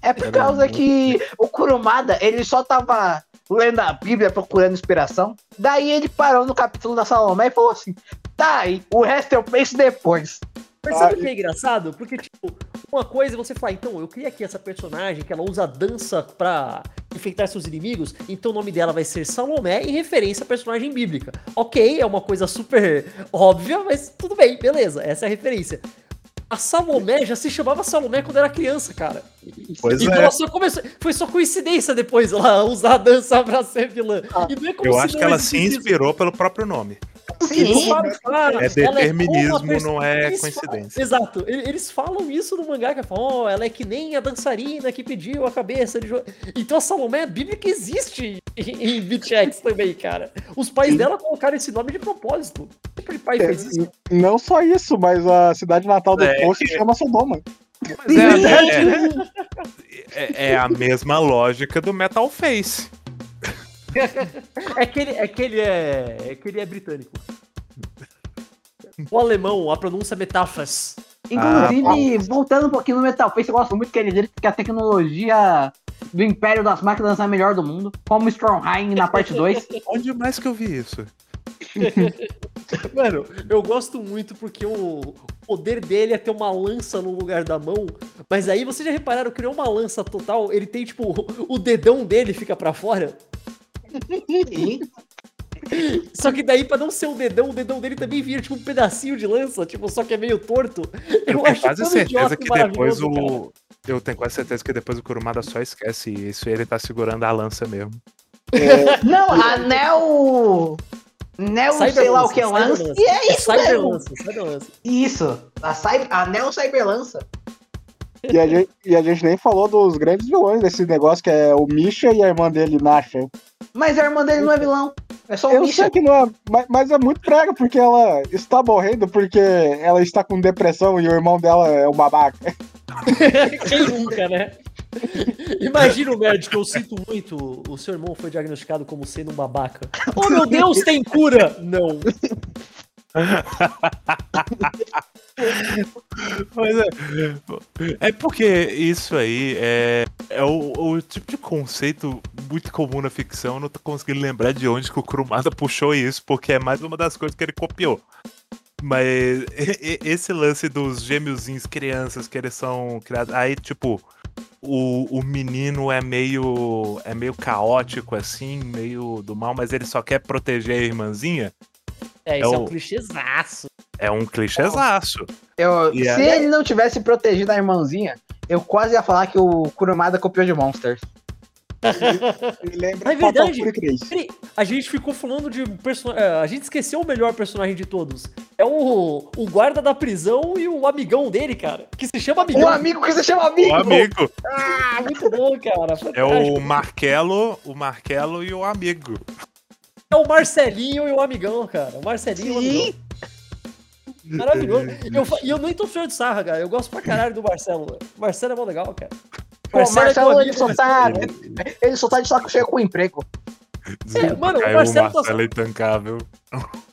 É por causa que o Kurumada, ele só tava lendo a Bíblia procurando inspiração. Daí ele parou no capítulo da Salomé e falou assim: tá, aí, o resto eu penso depois. Mas sabe o que é engraçado? Porque, tipo, uma coisa é você falar, então, eu criei aqui essa personagem que ela usa a dança pra enfrentar seus inimigos, então o nome dela vai ser Salomé em referência à personagem bíblica. Ok, é uma coisa super óbvia, mas tudo bem, beleza, essa é a referência. A Salomé já se chamava Salomé quando era criança, cara. Pois então é. ela só começou. Foi só coincidência depois ela usar a dança pra ser vilã. Ah, e não é como Eu se acho não que ela se inspirou pelo próprio nome. Sim. falam, cara, É a determinismo, pers- não é coincidência. Exato. Ele- Eles falam isso no mangá, que falam, ó, ela é que nem a dançarina que pediu a cabeça de Jo-" Então a Salomé, a Bíblia que existe em, em BitX também, cara. Os pais dela colocaram esse nome de propósito. Sempre pai É, fez isso. Não só isso, mas a cidade natal do É. Post chama Sodoma. É, é- é- é a mesma lógica do Metal Face. É que ele é, que ele é, é, que ele é britânico. O alemão, a pronúncia é metáfras. Inclusive, voltando um pouquinho no Metal Face, eu gosto muito que ele diz que a tecnologia do Império das Máquinas é a melhor do mundo, como Stromheim na parte 2. Onde mais que eu vi isso? Mano, eu gosto muito porque o poder dele é ter uma lança no lugar da mão. Mas aí vocês já repararam que não é uma lança total, ele tem tipo o dedão dele fica pra fora. Só que daí, pra não ser o dedão, o dedão dele também vira tipo um pedacinho de lança, tipo, só que é meio torto. Eu, Eu, tenho acho quase certeza que depois maravilhoso, cara. o. Eu tenho quase certeza que depois o Kurumada só esquece isso e ele tá segurando a lança mesmo. Não, anel. Anel, sei lá o que é lança. Cyberlança. E é isso mesmo. Cyberlança, Cyberlança. Isso. A cyber, anel Cyberlança. E a, gente, e a gente nem falou dos grandes vilões desse negócio, que é o Misha e a irmã dele, Nasha. Mas a irmã dele não é vilão. É só o Eu bicho. sei que não é, mas, mas é muito prega, porque ela está morrendo porque ela está com depressão e o irmão dela é um babaca. Quem nunca, né? Imagina o médico, eu sinto muito. O seu irmão foi diagnosticado como sendo um babaca. Oh meu Deus, tem cura! Não. Mas é, é porque isso aí é, é o, o tipo de conceito muito comum na ficção. Eu não tô conseguindo lembrar de onde que o Kurumada puxou isso, porque é mais uma das coisas que ele copiou. Mas esse lance dos gêmeozinhos crianças que eles são criados. Aí, tipo, o, o menino é meio. é meio caótico, assim, meio do mal, mas ele só quer proteger a irmãzinha. É, isso é, É um o- clichêzaço. É um clichêzaço. Eu- E se ele não tivesse protegido a irmãzinha, eu quase ia falar que o Kurumada copiou de Monsters. Ele lembra É verdade. Fatal Fury 3. Peraí, a gente ficou falando de personagem. A gente esqueceu o melhor personagem de todos. É o, o guarda da prisão e o amigão dele, cara. Que se chama amigão. Um amigo que você chama amigo! O amigo. Ah, muito bom, cara. É fantástico. o Marquelo, o Marquelo e o amigo. É o Marcelinho e o amigão, cara. O Marcelinho e o amigão. Sim. Maravilhoso. Eu E eu, nem tô tirando de sarra, cara. Eu gosto pra caralho do Marcelo. mano. O Marcelo é mó legal, cara. Pô, o é Marcelo, teu ele amigo, só tá. Marcelo. Ele só tá de saco cheio com o emprego. É, mano, o Marcelo tá- Marcelo é intancável.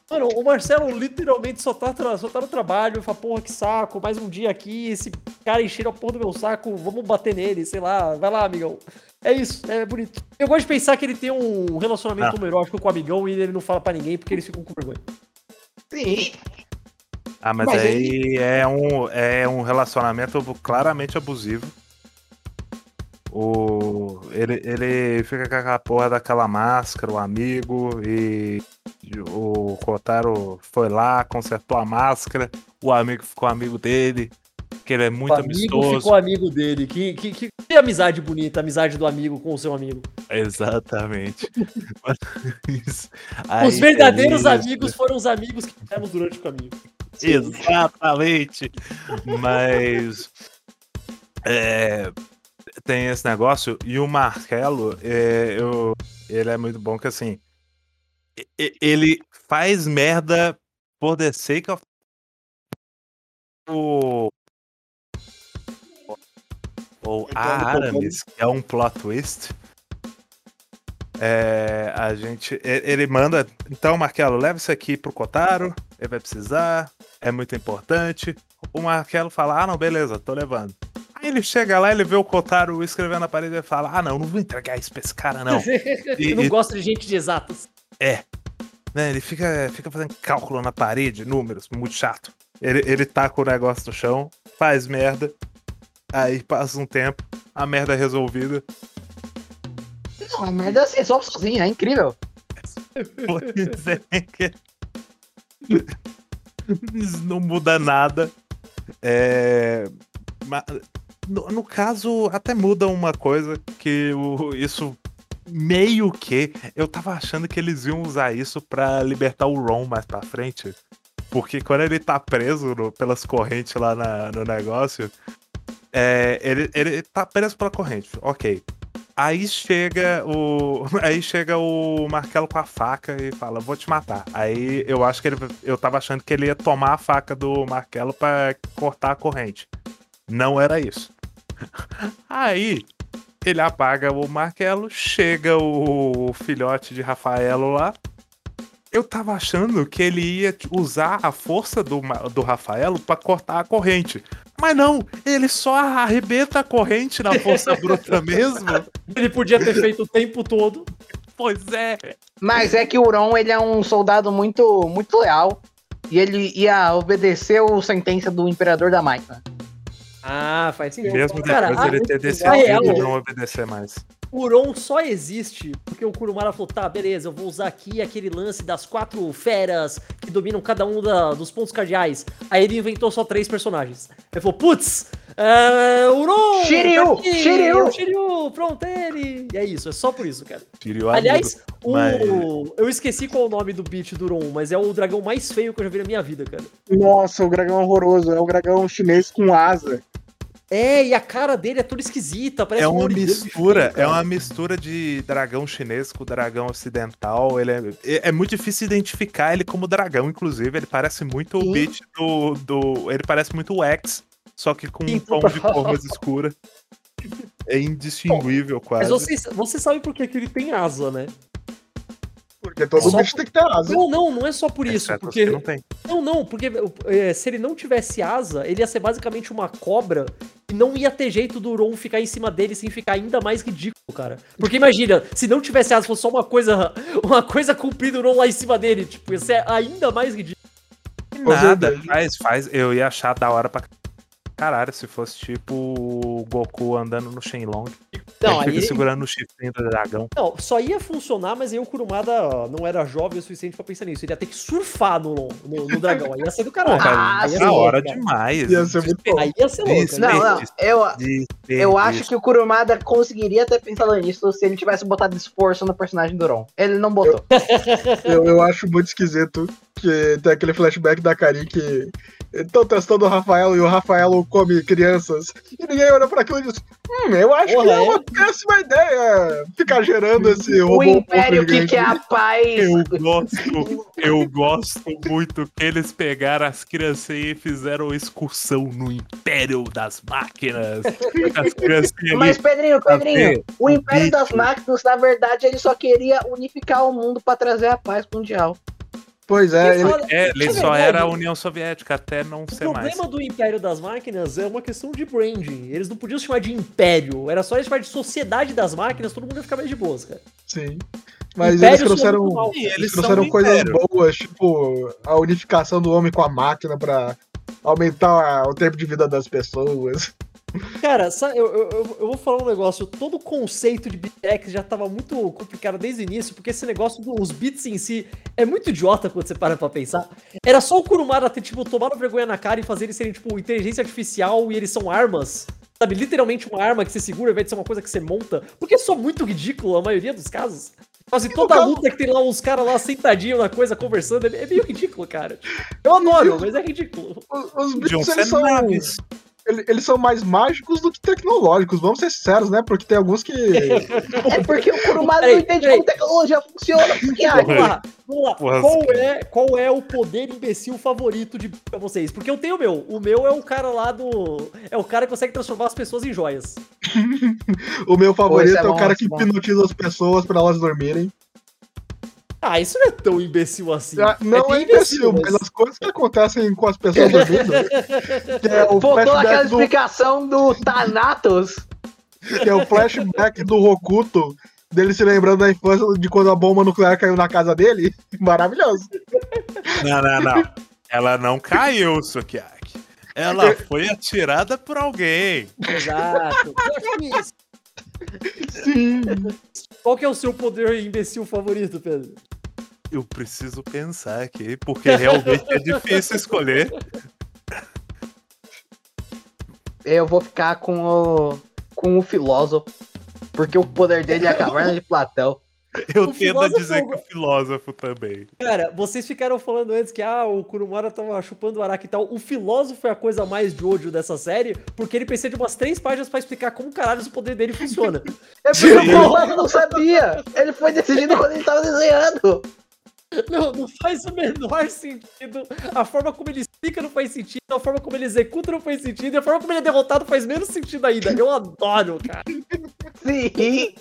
Mano, o Marcelo literalmente só tá, só tá no trabalho, fala, porra, que saco, mais um dia aqui, esse cara encheram a porra do meu saco, vamos bater nele, sei lá, vai lá, amigão. É isso, é bonito. Eu gosto de pensar que ele tem um relacionamento Ah. com o amigão e ele não fala pra ninguém porque eles ficam com vergonha. Sim. Ah, mas, Mas aí é, um, é um relacionamento claramente abusivo. O, ele, ele fica com aquela porra daquela máscara, o amigo, e o Kotaro foi lá, consertou a máscara, o amigo ficou amigo dele, que ele é muito o amigo amistoso. ficou amigo dele. Que, que, que, que amizade bonita, amizade do amigo com o seu amigo. Exatamente. Isso. os Aí, verdadeiros isso. amigos foram os amigos que tivemos durante o caminho. Exatamente. Mas é, tem esse negócio e o Marcelo, é, eu, ele é muito bom que assim ele faz merda por the sake of o ou a. Aramis, que é um plot twist. É, a gente, ele manda, então Marcelo, leva isso aqui pro Kotaro, ele vai precisar, é muito importante. O Marcelo fala, ah não, beleza, tô levando. Aí ele chega lá, ele vê o Kotaro escrevendo na parede e fala, ah não, não vou entregar isso pra esse cara não. E- Eu não e- gosto de gente de exatas. Né, ele fica, fica fazendo cálculo na parede, números, muito chato. Ele, ele taca o negócio no chão, faz merda, aí passa um tempo, a merda é resolvida. Não, a merda se resolve sozinha, é incrível. Pois é. que- não muda nada. É, No, no caso, até muda uma coisa que o, isso meio que. Eu tava achando que eles iam usar isso pra libertar o Ron mais pra frente. Porque quando ele tá preso no- pelas correntes lá na- no negócio, é, ele, ele tá preso pela corrente, ok. Aí chega o. Aí chega o Marcelo com a faca e fala, vou te matar. Aí eu acho que ele. Eu tava achando que ele ia tomar a faca do Marcelo pra cortar a corrente. Não era isso. Aí ele apaga o Marcelo, chega o filhote de Rafaelo lá. Eu tava achando que ele ia usar a força do, do Rafaelo pra cortar a corrente. Mas não, ele só arrebenta a corrente na força bruta mesmo. Ele podia ter feito o tempo todo. Pois é. Mas é que o Ron, ele é um soldado muito, muito leal. E ele ia obedecer a sentença do Imperador da Máquina. Ah, faz sentido. Mesmo Cara, depois a- ele ter decidido real- não obedecer mais. O Ron só existe porque o Kurumara falou, tá, beleza, eu vou usar aqui aquele lance das quatro feras que dominam cada um da- dos pontos cardeais. Aí ele inventou só três personagens. Ele falou, putz, é, o Ron! Shiryu, tá aqui, Shiryu." é Shiryu, pronto, ele! E é isso, é só por isso, cara. Tirou Aliás, o, mas- eu esqueci qual é o nome do beat do Ron, mas é o dragão mais feio que eu já vi na minha vida, cara. Nossa, o dragão é horroroso. É o dragão chinês com asa. É, e a cara dele é toda esquisita, parece É um uma origami mistura, é uma mistura de dragão chinês com dragão ocidental. Ele é, é- é muito difícil identificar ele como dragão, inclusive. Ele parece muito Sim. o beat do, do. Ele parece muito o X, só que com um tom de cor mais escura. É indistinguível Mas quase. você, você sabe por que, que ele tem asa, né? Porque todo Só bicho tem que ter asa. Não, não, não é só por isso. Exceto Porque. que não tem. Não, não, porque é, se ele não tivesse asa, ele ia ser basicamente uma cobra e não ia ter jeito do Ron ficar em cima dele sem ficar ainda mais ridículo, cara. Porque imagina, se não tivesse asa, fosse só uma coisa, uma coisa comprida, o Ron lá em cima dele, tipo, ia ser ainda mais ridículo. Nada, faz, faz. Eu ia achar da hora pra caralho se fosse tipo o Goku andando no Shenlong. Não, ele fica aí- segurando o chifrinho do dragão. Não, só ia funcionar, mas aí o Kurumada não era jovem o suficiente pra pensar nisso. Ele ia ter que surfar no, no, no dragão. Aí ia ser do caralho. Ah, aí ia da ser hora cara. demais. Ia ser muito Aí ia ser louco. né? Não, não. Eu, eu acho que o Kurumada conseguiria ter pensado nisso se ele tivesse botado esforço no personagem do Ron. Ele não botou. Eu, eu acho muito esquisito que tem aquele flashback da Karin que estão testando o Rafael e o Rafael come crianças. E ninguém olha pra aquilo e diz: Hum, eu acho Porra, que é é? uma péssima ideia ficar gerando esse O robô. Império gigante. que quer a paz. Eu gosto, eu gosto muito que eles pegaram as crianças e fizeram excursão no Império das Máquinas. Criancinhas. Mas, Pedrinho, Pedrinho, o o Império das. Máquinas, na verdade, ele só queria unificar o mundo pra trazer a paz mundial. Pois é, ele, É, ele só verdade. era a União Soviética até não O ser mais. problema do Império das Máquinas é uma questão de branding. Eles não podiam se chamar de Império. Era só eles chamar de Sociedade das Máquinas, todo mundo ia ficar mais de boas, cara. sim. Mas Império eles trouxeram, mal. Sim, eles eles trouxeram coisas império. boas, tipo a unificação do homem com a máquina pra aumentar o tempo de vida das pessoas. Cara, sa- eu, eu, eu- vou falar um negócio. Todo o conceito de BitX já tava muito complicado desde o início, porque esse negócio dos bits em si é muito idiota quando você para pra pensar. Era só o Kurumara ter, tipo, tomado vergonha na cara e fazer eles serem, tipo, inteligência artificial e eles são armas. Sabe, literalmente uma arma que você segura ao invés de ser uma coisa que você monta. Porque é só muito ridículo a maioria dos casos. Quase toda a caso- luta que tem lá uns caras lá sentadinhos na coisa, conversando, é é meio ridículo, cara. Eu adoro, mas é ridículo. Os, os bichos, eles são, naves. Ele- eles são mais mágicos do que tecnológicos, vamos ser sinceros, né? Porque tem alguns que. É porque o Kurumada não entende como tecnologia funciona. Porque, ah, Vamos lá, vamos lá. Porra, Qual é, qual é o poder imbecil favorito de pra vocês? Porque eu tenho o meu. O meu é o cara lá do. É o cara que consegue transformar as pessoas em joias. O meu favorito Pô, é, é o bom, cara que é bom. hipnotiza as pessoas pra elas dormirem. Ah, isso não é tão imbecil assim. Ah, não é, bem imbecil, mas as coisas que acontecem com as pessoas dormindo. que é o Faltou aquela do, explicação do Thanatos. que é o flashback do Rokuto, dele se lembrando da infância de quando a bomba nuclear caiu na casa dele. Maravilhoso. Não, não, não. Ela não caiu, Sukiaki. Ela foi atirada por alguém. Exato. Sim. Qual que é o seu poder imbecil favorito, Pedro? Eu preciso pensar aqui, porque realmente é difícil escolher. Eu vou ficar com o. com o filósofo. Porque o poder dele é a caverna de Platão. Eu O tendo a filósofo- dizer que o filósofo também. Cara, vocês ficaram falando antes que ah, o Kurumara tava chupando o Araki e tal. O filósofo é a coisa mais Jojo dessa série, porque ele precisa de umas três páginas pra explicar como caralho o poder dele funciona. É porque o Kurumada não sabia. Ele foi decidido quando ele tava desenhando. Não, não faz o menor sentido. A forma como ele explica não faz sentido, a forma como ele executa não faz sentido, e a forma como ele é derrotado faz menos sentido ainda. Eu adoro, cara. Sim.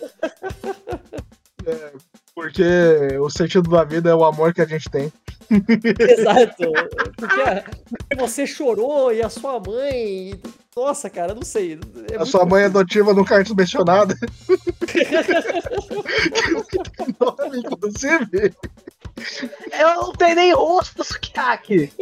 Porque o sentido da vida é o amor que a gente tem. Exato. Porque, porque você chorou e a sua mãe. Nossa, cara, não sei. É a sua mãe adotiva nunca antes mencionada. nome, inclusive. Eu não tenho nem rosto, Sukiyaki.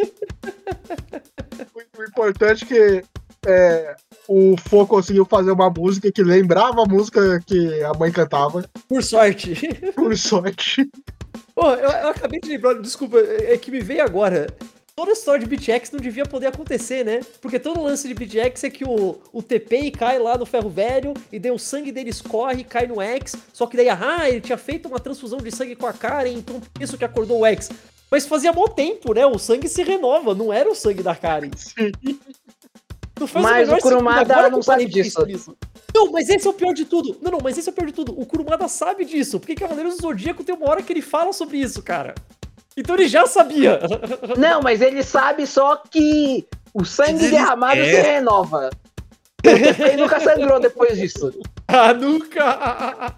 O importante é que é, o Fo conseguiu fazer uma música que lembrava a música que a mãe cantava, Por sorte. por sorte. Pô, eu, eu acabei de lembrar, desculpa, é que me veio agora. Toda história de BitX não devia poder acontecer, né? Porque todo o lance de BitX é que o, o TP cai lá no ferro velho, e daí o sangue dele escorre e cai no X. Só que daí, ah, ele tinha feito uma transfusão de sangue com a Karen, então isso que acordou o X. Mas fazia mó tempo, né? O sangue se renova, não era o sangue da Karen. Não faz Mas menor o Kurumada não sabe disso. nisso. Não, mas esse é o pior de tudo. Não, não, mas esse é o pior de tudo. O Kurumada sabe disso. Porque Cavaleiros do Zodíaco tem uma hora que ele fala sobre isso, cara. Então ele já sabia. Não, mas ele sabe só que o sangue Ele derramado é. se renova. Ele nunca sangrou depois disso. ah, nunca.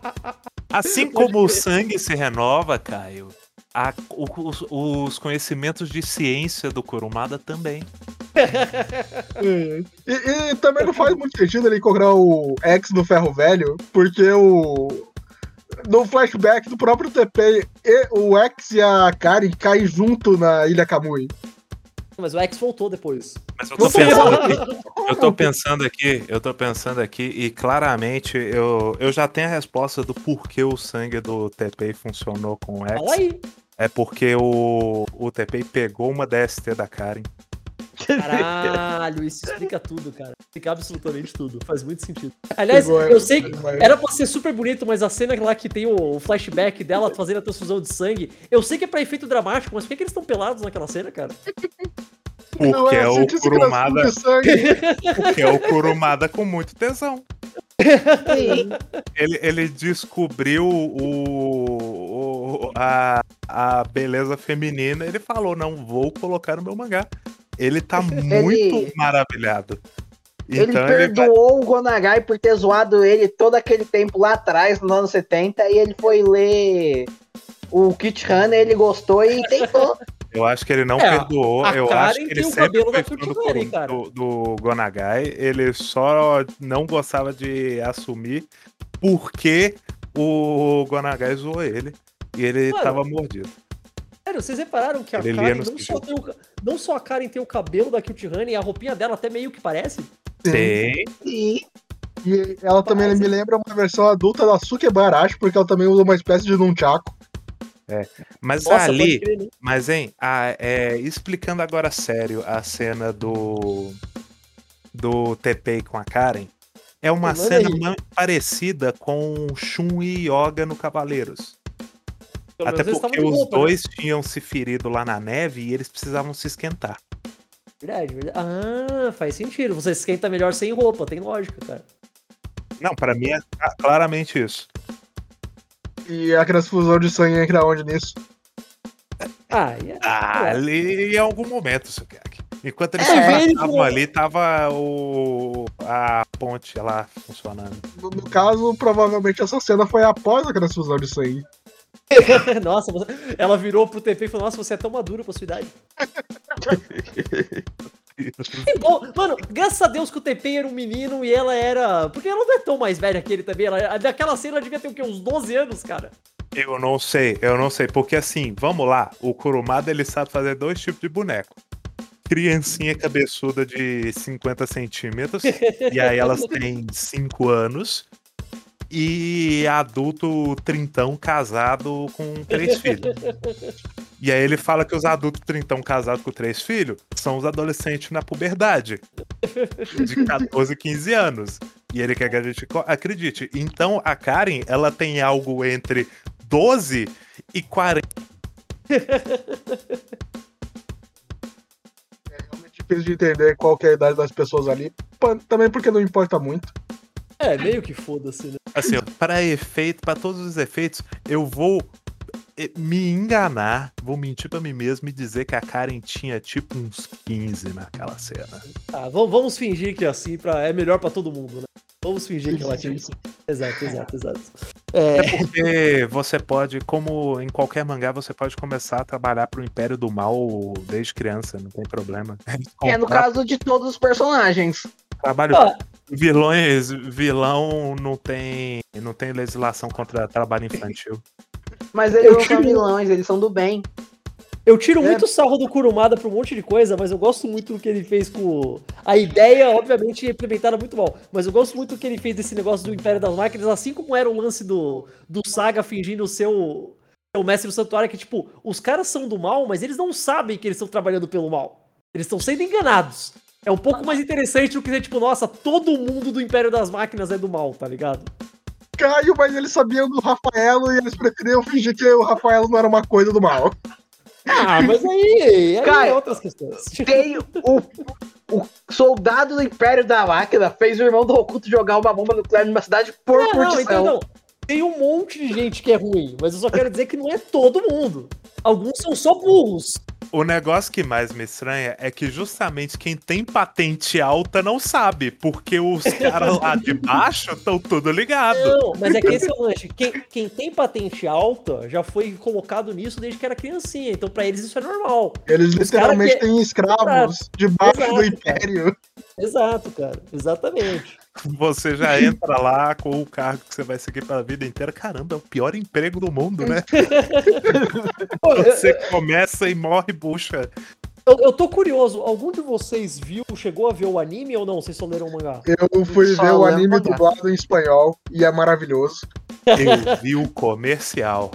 Assim como o sangue se renova, Caio, a- o- os, os conhecimentos de ciência do Kurumada também. E, e também não faz muito sentido ele encontrar o X do Ferro Velho, porque o. No flashback do próprio TP, e- o X e a Karen caem junto na Ilha Kamui. Mas o X voltou depois. Mas eu tô pensando aqui, eu tô pensando aqui, eu tô pensando aqui, e claramente eu, eu já tenho a resposta do porquê o sangue do TP funcionou com o X. Fala aí. É porque o, o TP pegou uma DST da Karen. Caralho, isso explica tudo, cara. Explica absolutamente tudo. Faz muito sentido. Aliás, eu sei que era pra ser super bonito, mas a cena lá que tem o flashback dela fazendo a transfusão de sangue, eu sei que é pra efeito dramático, mas por que, que eles estão pelados naquela cena, cara? Não Porque é o Kurumada, porque é o Kurumada com muito tesão. Sim. Ele, ele descobriu o, o- a, a beleza feminina. Ele falou: não vou colocar no meu mangá. Ele tá muito maravilhado. Ele Então ele, vai- perdoou o Gonagai por ter zoado ele todo aquele tempo lá atrás, nos anos 70, e ele foi ler o Kit Hunter, ele gostou e tentou. eu acho que ele não É, perdoou. Eu acho que ele sempre foi fã do, do, do Gonagai. Ele só não gostava de assumir porque o Gonagai zoou ele. E ele Mano, tava mordido. Sério, vocês repararam que a Ele Karen nos não só, tem o, não só a Karen tem o cabelo da Cute Honey, a roupinha dela até meio que parece? Tem. E E ela também me lembra uma versão adulta da Sukebarashi, porque ela também usa uma espécie de nunchaku. Mas Nossa, ali, crer, né? Mas, hein, a- é, explicando agora sério a cena do. do TP com a Karen, é uma Manda cena aí. parecida com Shun e Yoga no Cavaleiros. Pelo Até porque os roupa, né? dois tinham se ferido lá na neve e eles precisavam se esquentar. Verdade, verdade. Ah, faz sentido. Você esquenta melhor sem roupa, tem lógica, cara. Não, pra mim é claramente isso. E a transfusão de sangue entra onde nisso? Ah, é. Ah, ali em algum momento, Sukiyaki. Enquanto eles É, se estavam ali, tava o, a ponte lá funcionando. No, no caso, provavelmente essa cena foi após a transfusão de sangue. Nossa, ela virou pro TP e falou: Nossa, você é tão maduro pra sua idade. Que bom. Mano, graças a Deus que o TP era um menino e ela era. Porque ela não é tão mais velha que ele também. Ela, daquela cena ela devia ter o quê? Uns 12 anos, cara. Eu não sei, eu não sei, porque assim, vamos lá, o Kurumada ele sabe fazer dois tipos de boneco. Criancinha cabeçuda de 50 centímetros, e aí elas têm 5 anos, e adulto trintão casado com três filhos. E aí ele fala que os adultos trintão casados com três filhos são os adolescentes na puberdade, de 14, 15 anos. E ele quer que a gente acredite. Então a Karen, ela tem algo entre 12 e 40. É realmente difícil de entender qual que é a idade das pessoas ali. Também porque não importa muito. É, meio que foda-se, né? Assim, para efeito, para todos os efeitos, eu vou eh, me enganar, vou mentir pra mim mesmo e dizer que a Karen tinha tipo uns 15 naquela cena. Ah, vamos, fingir que é assim pra, é melhor pra todo mundo, né? Vamos fingir que ela tinha isso. Exato, exato, exato. É, Porque você pode, como em qualquer mangá, você pode começar a trabalhar pro Império do Mal desde criança, não tem problema. É no caso de todos os personagens. Trabalho ó, vilões, vilão não tem, não tem legislação contra trabalho infantil. Mas eles Eu não são tiro- vilões, eles são do bem. eu tiro É. muito sarro do Kurumada pra um monte de coisa, mas eu gosto muito do que ele fez com. A ideia, obviamente, é implementada muito mal. Mas eu gosto muito do que ele fez desse negócio do Império das Máquinas, assim como era o lance do, do Saga fingindo ser o, o mestre do santuário, que, tipo, os caras são do mal, mas eles não sabem que eles estão trabalhando pelo mal. Eles estão sendo enganados. É um pouco mais interessante do que ser, tipo, nossa, todo mundo do Império das Máquinas é do mal, tá ligado? Caio, mas eles sabiam do Rafaelo e eles preferiam fingir que o Rafaelo não era uma coisa do mal. Ah, mas aí, aí é outras questões. Tem o, o soldado do Império da Máquina fez o irmão do Oculto jogar uma bomba nuclear numa cidade por Não, não, curtição. então não. Tem um monte de gente que é ruim, mas eu só quero dizer que não é todo mundo. Alguns são só burros. O negócio que mais me estranha é que justamente quem tem patente alta não sabe, porque os caras lá de baixo estão tudo ligados. Não, mas é que esse é o lanche. Quem, quem tem patente alta já foi colocado nisso desde que era criancinha, então pra eles isso é normal. Eles Os literalmente cara que- têm escravos debaixo Exato, do Império. Exato, cara. Exatamente. Você já entra lá com o cargo que você vai seguir pela vida inteira. Caramba, é o pior emprego do mundo, né? Você começa e morre bucha. eu- eu tô curioso, algum de vocês viu, chegou a ver o anime ou não? Vocês só leram o mangá? Eu fui Só ver o anime dublado em espanhol e é maravilhoso. Eu vi o comercial.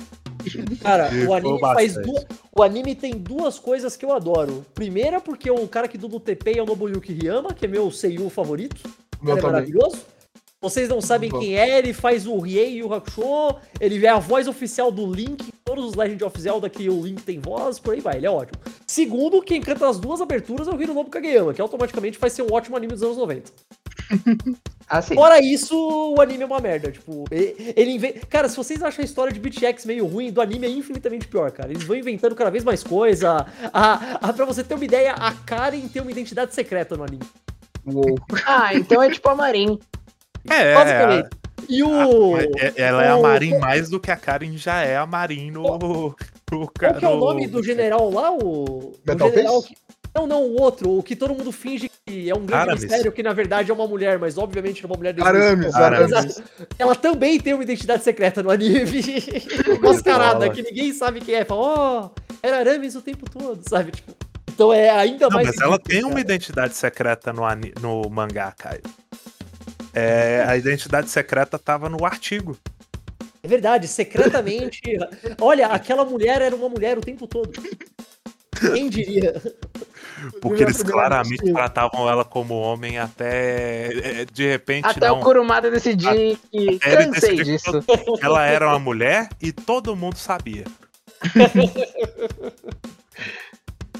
Cara, o anime faz duas. O anime tem duas coisas que eu adoro. Primeira, porque o cara que dubla o TP é o Nobuyuki Ryama, que é meu Seiyu favorito. Meu é maravilhoso. Vocês não sabem Bom. quem é, ele faz o Riei e o Hakusho, ele é a voz oficial do Link, em todos os Legend of Zelda que o Link tem voz, por aí vai, ele é ótimo. Segundo, quem canta as duas aberturas é o Hironobu Kageyama, que automaticamente vai ser um ótimo anime dos anos 90. Assim, Fora isso, o anime é uma merda. Tipo, ele inventa. Cara, se vocês acham a história de BTX meio ruim, do anime é infinitamente pior, cara. Eles vão inventando cada vez mais coisa. A, a, pra você ter uma ideia, a Karen tem uma identidade secreta no anime. Uou. ah, então é tipo a Marin. É, Basicamente. E o. é- ela é a o- Marin mais do que a Karen já é a Marin no. Qual que é o no- nome do general lá? O, o Metal general que- Não, não, o outro, o que todo mundo finge que é um grande Aramis. mistério, que na verdade é uma mulher, mas obviamente é uma mulher Arames, Aramis. Arames. Ela também tem uma identidade secreta no anime. Mascarada, que ninguém sabe quem é. Fala, ó, era Aramis o tempo todo, sabe? Tipo, então é ainda Não, mais. mas ela tem uma cara. identidade secreta no, no mangá, Caio. É, a identidade secreta tava no artigo. É verdade, secretamente. olha, aquela mulher era uma mulher o tempo todo. Quem diria? Porque eles primeira claramente vez que- tratavam ela como homem até. é, De repente, Até não. o Kurumada decidir que Até ele cansei decidir disso. que Ela era uma mulher e todo mundo sabia.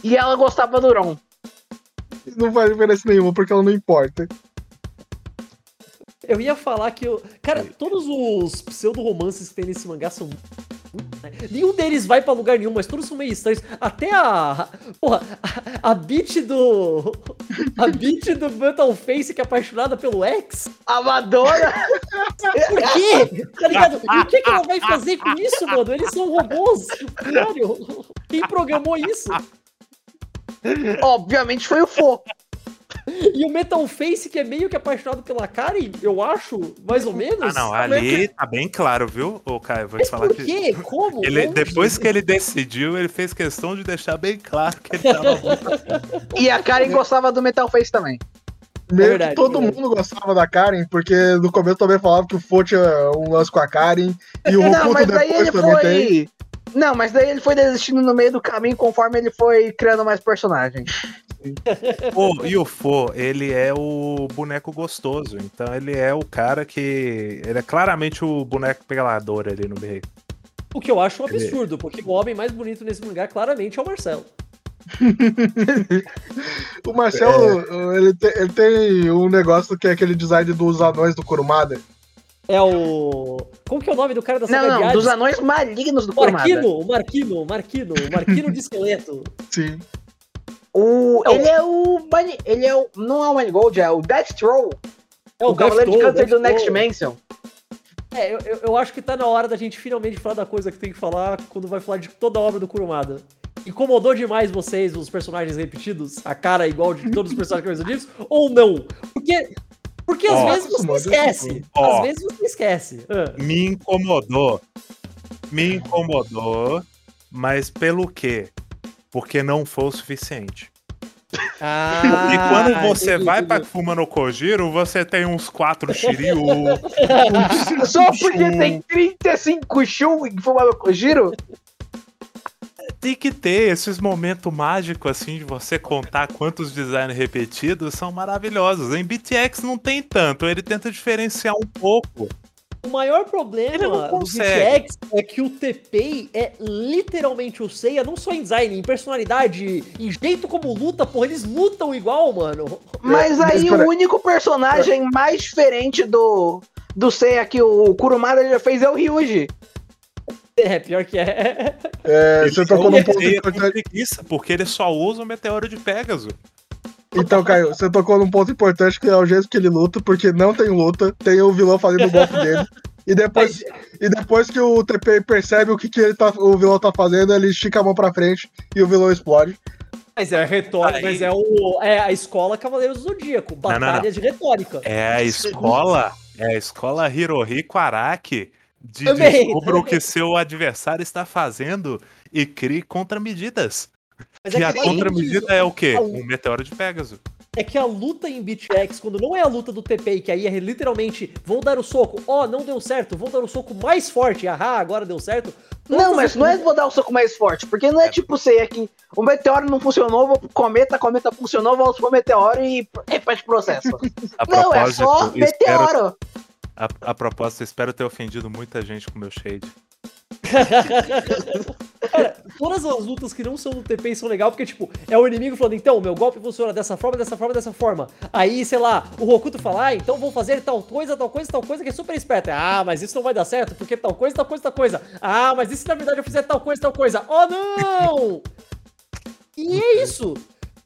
E ela gostava do Ron. Não faz diferença nenhuma, porque ela não importa. Eu ia falar que eu. Cara, todos os pseudo-romances que tem nesse mangá são. Nenhum deles vai pra lugar nenhum, mas todos são meio estranhos. Até a. Porra, a, a beat do. A beat do Metal Face que é apaixonada pelo ex. Amadora! Por quê? Tá ligado? E o que, que ela vai fazer com isso, mano? Eles são robôs. Sério? Quem programou isso? Obviamente foi o Fo. E o Metal Face, que é meio que apaixonado pela Karen, eu acho, mais ou menos. Ah, não, ali tá bem claro, viu, ô Caio? Vou te falar por que. quê? Como? Ele, Onde? depois que ele decidiu, ele fez questão de deixar bem claro que ele tava E a Karen gostava do Metal Face também. Meio verdade, que todo é verdade. mundo gostava da Karen, porque no começo também falava que o Fo tinha um lance com a Karen, e o daí depois ele também tem. Não, mas daí ele foi desistindo no meio do caminho conforme ele foi criando mais personagens. Pô, e o Fo, ele é o boneco gostoso. Então ele é o cara que. Ele é claramente o boneco pegador ali no meio. O que eu acho um absurdo, porque o homem mais bonito nesse mangá claramente é o Marcelo. O Marcelo, ele, te- ele tem um negócio que é aquele design dos anões do Kurumada. É o. Como que é o nome do cara da saga Não, de não, Hades? dos anões malignos do. Marquino, o Marquino, o Marquino, o Marquino de esqueleto. Sim. O, Não. ele é o. Ele é o. Não é o Manigold, é o Deathstroll. É o, Cavaleiro de Death Câncer do Troll, Next Death Troll. Dimension. É, eu, eu- eu acho que tá na hora da gente finalmente falar da coisa que tem que falar quando vai falar de toda a obra do Kurumada. Incomodou demais vocês, os personagens repetidos, a cara igual de todos os personagens que eu disse, ou não? Porque, porque às Ó, vezes você esquece. ó. Às vezes você esquece. Me incomodou. Me incomodou, mas pelo quê? Porque não foi o suficiente. Ah, E quando você entendi, vai pra entendi. Fuma no Kojiro, você tem uns quatro Shiryu, Só porque tem 35 Shun em Fumado Kojiro? Tem que ter esses momentos mágicos assim de você contar quantos designs repetidos são maravilhosos. Em BTX não tem tanto, ele tenta diferenciar um pouco. O maior problema do. BTX é que o TPI é literalmente o Seiya, não só em design, em personalidade, em jeito como luta, porra, eles lutam igual, mano. Mas Mas aí pera- o único personagem mais diferente do, do Seiya que o Kurumada já fez é o Ryuji. É, pior que é. É, você tocou num ponto importante. preguiça, porque ele só usa o meteoro de Pegasus. Então, Caio, você tocou num ponto importante que é o jeito que ele luta, porque não tem luta, tem o vilão fazendo o golpe dele. E depois, e depois que o TP percebe o que, que ele tá, o vilão tá fazendo, ele estica a mão pra frente e o vilão explode. Mas é retórica, Aí- mas é, o, é a escola Cavaleiros do Zodíaco, não, não. batalha de retórica. É a escola, é a escola Hirohiko Araki de Também, descubra o que seu adversário está fazendo e crie contramedidas. Mas que é a que contramedida é o quê? Um meteoro de Pegasus. É que a luta em BTX, quando não é a luta do TPI, que aí é literalmente, vou dar o soco, ó, não deu certo, vou dar o soco mais forte, ahá, agora deu certo. Não, mas as não é vou dar o soco mais forte, porque não é tipo Seiya que o meteoro não funcionou, vou pro cometa, cometa funcionou, volto pro meteoro e repete o processo. A não, é só espero, meteoro. A, a propósito, espero ter ofendido muita gente com meu shade. Cara, todas as lutas que não são do TPI são legal, porque, tipo, é o inimigo falando, então, meu golpe funciona dessa forma, dessa forma, dessa forma. Aí, sei lá, o Rokuto fala, ah, então vou fazer tal coisa, tal coisa, tal coisa, que é super esperto. Ah, mas isso não vai dar certo, porque tal coisa, tal coisa, tal coisa. Ah, mas e se na verdade eu fizer tal coisa, tal coisa? Oh, não! E é isso.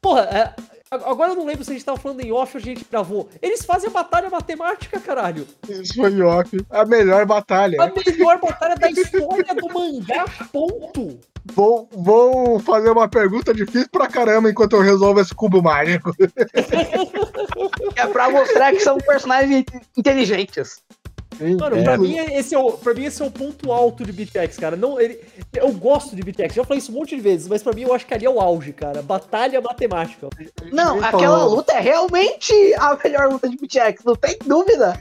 Porra, é, agora eu não lembro se a gente tava falando em off ou a gente gravou. Eles fazem a batalha matemática, caralho. Isso foi off. A melhor batalha. A melhor batalha da história do mangá, ponto. Vou, vou fazer uma pergunta difícil pra caramba enquanto eu resolvo esse cubo mágico. É pra mostrar que são personagens in- inteligentes. Mano, pra, mim, esse é o, pra mim esse é o ponto alto de BTX, cara. Não, ele, eu gosto de BTX, já falei isso um monte de vezes, mas pra mim eu acho que ali é o auge, cara. Batalha matemática. Não, Nem aquela falou- luta é realmente a melhor luta de BTX, não tem dúvida.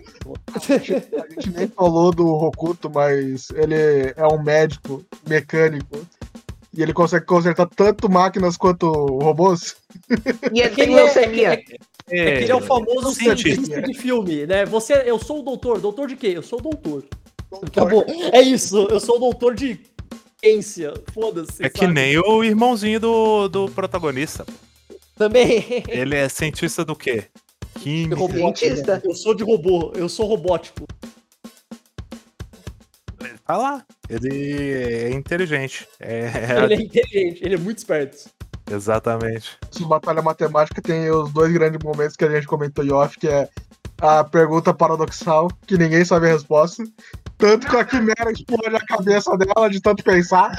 A gente nem falou do Rokuto, mas ele é um médico mecânico. E ele consegue consertar tanto máquinas quanto robôs. E ele Que tem ele é- leucemia. É que ele é o famoso cientista. cientista de filme, né? Você, eu sou o doutor. Doutor de quê? Eu sou o doutor. Acabou. É isso, eu sou o doutor de ciência. Foda-se. É que sabe? nem o irmãozinho do, do protagonista. Também. Ele é cientista do quê? Química. Cientista. Eu sou de robô, eu sou robótico. Tá lá. Ele é inteligente. É, Ele é inteligente, ele é muito esperto. Exatamente. Essa batalha matemática tem os dois grandes momentos que a gente comentou em off, que é a pergunta paradoxal, que ninguém sabe a resposta. Tanto que a Quimera explode a cabeça dela de tanto pensar.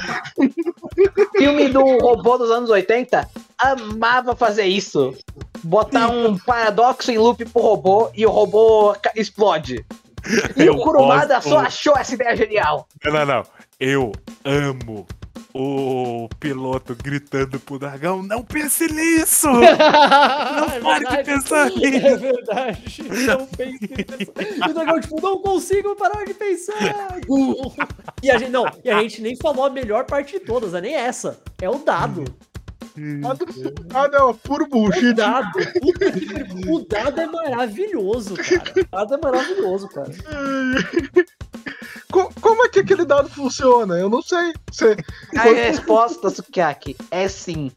Filme do robô dos anos 80 amava fazer isso. Botar um paradoxo em loop pro robô e o robô explode. E Eu o Kurumada gosto- só achou essa ideia genial. Não, não, não. Eu amo o piloto gritando pro dragão: não pense nisso! Não pare de pensar nisso. É verdade. Não pense nisso. E o dragão, tipo, não consigo parar de pensar. E a gente, não, e a gente nem falou a melhor parte de todas, é nem essa. É o dado. Ah, do- Ah, não, puro O bullshit. dado, puta que pariu. o dado é maravilhoso, cara. O dado é maravilhoso, cara. Co- Como é que aquele dado funciona? Eu não sei. Você, A resposta, Sukiyaki, é sim.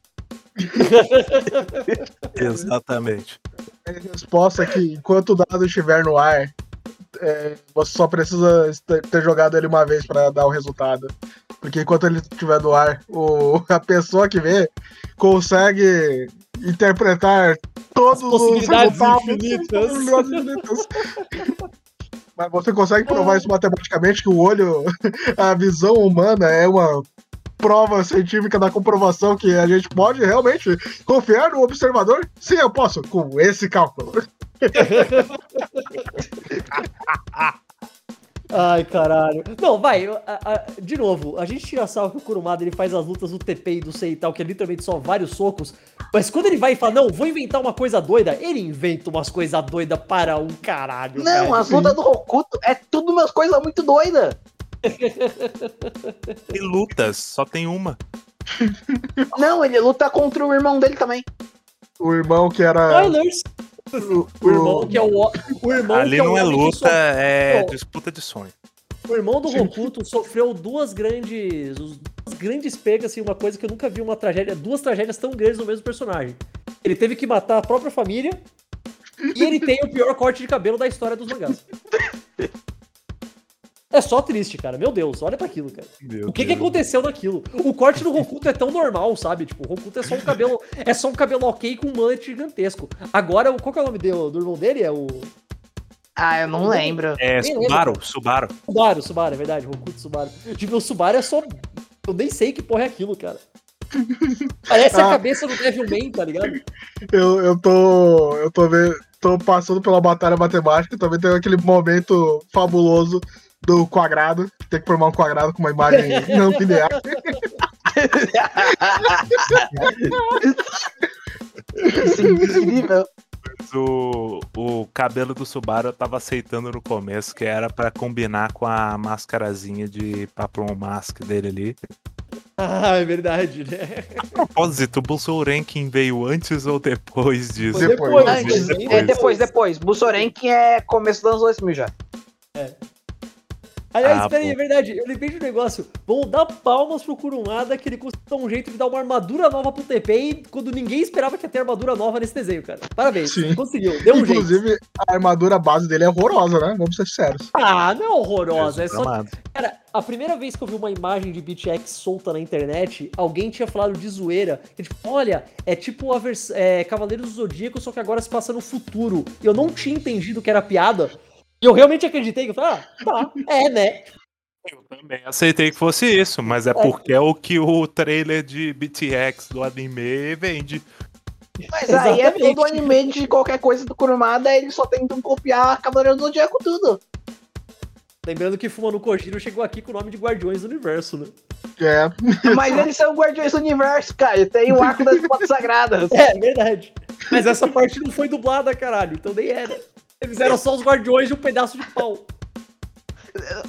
Exatamente. a resposta é que enquanto o dado estiver no ar, é, você só precisa ter- ter jogado ele uma vez para dar o resultado. Porque enquanto ele estiver no ar, o, a pessoa que vê consegue interpretar todos As possibilidades os infinitas. Infinitas. Mas você consegue provar isso matematicamente que o olho, a visão humana é uma prova científica da comprovação que a gente pode realmente confiar no observador? Sim, eu posso, com esse cálculo. Ai, caralho. Não, vai, a- a- de novo, a gente tira sal que o Kurumada ele faz as lutas do TP e do Sei e tal, que é literalmente só vários socos. Mas quando ele vai e fala, não, vou inventar uma coisa doida, ele inventa umas coisas doidas para um caralho. Não, cara. as lutas do Hokuto é tudo umas coisas muito doidas. E lutas, só tem uma. Não, ele luta contra o irmão dele também. O irmão que era. Spoilers! O, O irmão que é o. O irmão Ali que é não é luta, é disputa de sonho. O irmão do Rokuto sofreu duas grandes. Duas grandes perdas, assim, uma coisa que eu nunca vi uma tragédia. Duas tragédias tão grandes no mesmo personagem. Ele teve que matar a própria família. E ele tem o pior corte de cabelo da história dos mangás. É só triste, cara. Meu Deus, olha pra aquilo, cara. Meu O que, que Deus. aconteceu naquilo? O corte do Rokuto é tão normal, sabe? Tipo, o Rokuto é só um cabelo. É só um cabelo ok com um mullet gigantesco. Agora, qual que é o nome dele, do irmão dele? É o. Ah, eu não lembro. É, Nem Subaru, Subaru. Subaru, Subaru, é verdade, Rokuto Subaru. Tipo, o Subaru é só. Eu nem sei que porra é aquilo, cara. Parece a Ah. cabeça do Devilman, tá ligado? Eu, eu tô. Eu tô vendo. Tô passando pela batalha matemática, também tem aquele momento fabuloso do quadrado, tem que formar um quadrado com uma imagem não linear. Isso é incrível. Mas O, o cabelo do Subaru eu tava aceitando no começo, que era pra combinar com a mascarazinha de Papillon Mask dele ali. Ah, é verdade, né? A propósito, o Bulsorenkin veio antes ou depois disso? Foi Depois, Antes, depois. é depois, depois. Bussorenkin é começo dos anos 2000 já. Aliás, Ah, espera aí, pô. é verdade. Eu lembrei de um negócio. Vamos dar palmas pro Kurumada que ele conseguiu dar um jeito de dar uma armadura nova pro TP e quando ninguém esperava que ia ter armadura nova nesse desenho, cara. Parabéns. Sim. Conseguiu. Deu um jeito. Inclusive, a armadura base dele é horrorosa, né? Vamos ser sérios. Ah, não é horrorosa. É só Amado. Cara, a primeira vez que eu vi uma imagem de BitX solta na internet, alguém tinha falado de zoeira. Que, tipo, olha, é tipo a vers é, Cavaleiros do Zodíaco, só que agora se passa no futuro. E eu não tinha entendido que era piada. E eu realmente acreditei. que Eu falei, ah, tá, é, né? Eu também aceitei que fosse isso, mas é porque é o que o trailer de BTX do anime vende. Mas aí é todo anime de qualquer coisa do Kurumada, eles só tentam copiar Cavaleiro do Zodíaco tudo. Lembrando que Fuma no Kojiro chegou aqui com o nome de Guardiões do Universo, né? É. Mas eles são Guardiões do Universo, cara. Tem o arco das espada sagradas. É, verdade. Mas essa parte não foi dublada, caralho, então nem era. Eles eram só os Guardiões de um pedaço de pau.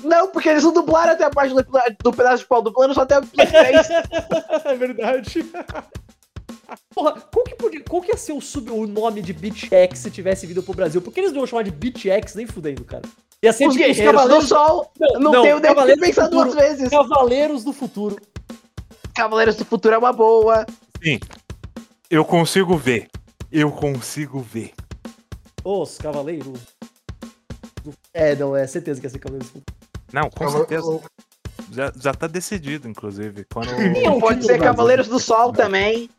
Não, porque eles não dublaram até a parte do, do pedaço de pau do plano, só até o Play 3. É verdade. Porra, qual que, podia, qual que ia ser o, sub, o nome de BitX se tivesse vindo pro Brasil? Por que eles não iam chamar de BitX nem fudendo, cara? Ia ser Os tipo os Guerreiros do Cavaleiros, Sol. Não, Não, não, tenho nem que do pensar duas vezes. Cavaleiros do Futuro. Cavaleiros do Futuro é uma boa. Sim, eu consigo ver. Eu consigo ver. Os Cavaleiros. do- É, não, é certeza que ia ser Cavaleiros do. Não, com Eu- certeza. eu- Já, já tá decidido, inclusive. Quando... Quem é o Pode ser do Cavaleiros do Sol também.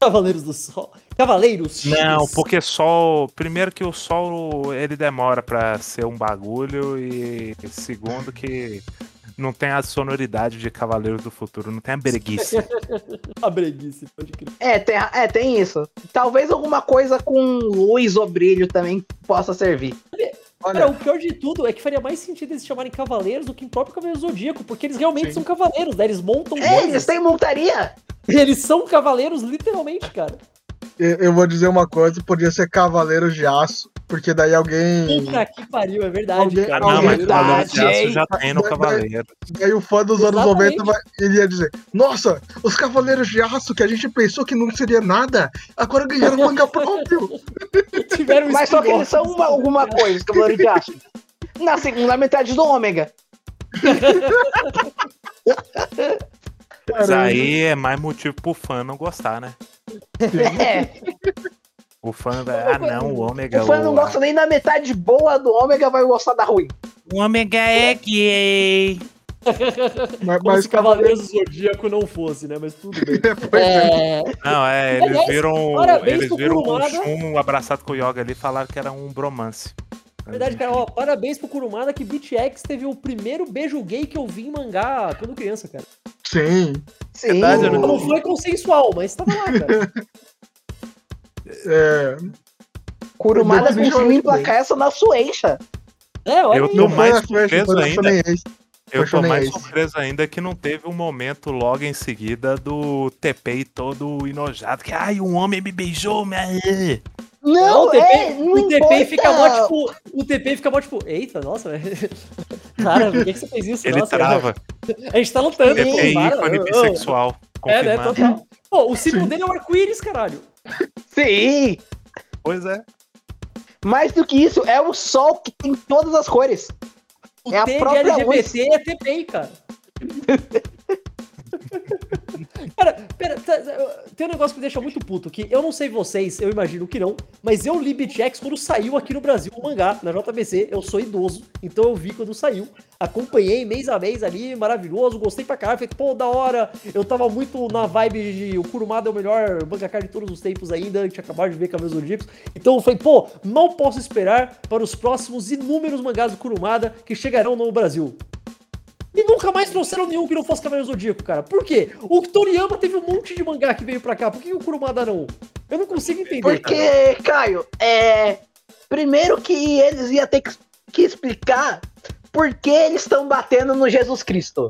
Cavaleiros do Sol. Cavaleiros X. Não, porque sol. Primeiro que o sol ele demora pra ser um bagulho e segundo que não tem a sonoridade de Cavaleiros do Futuro, não tem a breguice. A breguice, pode crer. É tem, é, tem isso. Talvez alguma coisa com luz ou brilho também possa servir. Cara, o pior de tudo é que faria mais sentido eles chamarem Cavaleiros do que em próprio Cavaleiro Zodíaco, porque eles realmente Sim. são cavaleiros, né? Eles montam É, coisas. eles têm montaria. Eles são cavaleiros, literalmente, cara. eu eu vou dizer uma coisa, podia ser Cavaleiros de Aço, porque daí alguém. Puta que pariu, é verdade, Alguém- cara. Ah, não, mas Verdade, Cavaleiro de Aço hein? já tem no Mas- Cavaleiro. Daí o fã dos anos Exatamente. 90 vai, ele ia dizer: Nossa, os Cavaleiros de Aço que a gente pensou que não seria nada, agora ganharam manga próprio. Tiveram um Mas só que eles são uma- alguma coisa, os Cavaleiros de Aço. Na segunda metade do Ômega. Mas aí é mais motivo pro fã não gostar, né? É, O fã vai, ah não, o ômega. o fã não gosta nem da metade boa do Ômega, vai gostar da ruim. O ômega é gay. Mas, Como mas se Cavaleiros do Zodíaco não fosse, né? Mas tudo bem. Pois é. É, Não, é, eles Aliás, viram, parabéns eles viram o. Shun abraçado com o Yoga ali e falaram que era um bromance. Na verdade, cara, ó, parabéns pro Kurumada que Beat X teve o primeiro beijo gay que eu vi em mangá quando criança, cara. Sim. Sim. Verdade, eu Não, não- foi consensual, mas tava lá, cara. É, Kurumada conseguiu emplacar essa na Sueixa. É, olha Eu tô não mais surpreso ainda. Eu tô mais surpreso ainda que não teve um momento logo em seguida do TP todo enojado. Que, ai, um homem me beijou, mas... Não, o TP, é, não o TP fica mó tipo. O TP fica mó tipo. Eita, nossa, velho. Cara, por que, que você fez isso? Ele nossa, trava. A gente tá lutando TP aqui, para. ícone bissexual. É, né? Total. Pô, o símbolo dele é o arco-íris, caralho. Sim. Pois é. Mais do que isso, é o sol que tem todas as cores. O É a T de própria LGBT é TP, cara. cara, pera, tá- tá- tem um negócio que me deixa muito puto, que eu não sei vocês, eu imagino que não, mas eu li BitX quando saiu aqui no Brasil o mangá, na JBC, eu sou idoso, então eu vi quando saiu, acompanhei mês a mês ali, maravilhoso, gostei pra caralho, falei, pô, da hora, eu tava muito na vibe de o Kurumada é o melhor mangaka de todos os tempos ainda, tinha acabado de ver Cabelos Zodíacos, então eu falei, pô, não posso esperar para os próximos inúmeros mangás do Kurumada que chegarão no Brasil. E nunca mais trouxeram nenhum que não fosse Cavaleiro Zodíaco, cara. Por quê? O Toriyama teve um monte de mangá que veio pra cá. Por que o Kurumada não? Eu não consigo entender. cara. Porque, Caio, é. Primeiro que eles iam ter que, explicar por que eles estão batendo no Jesus Cristo.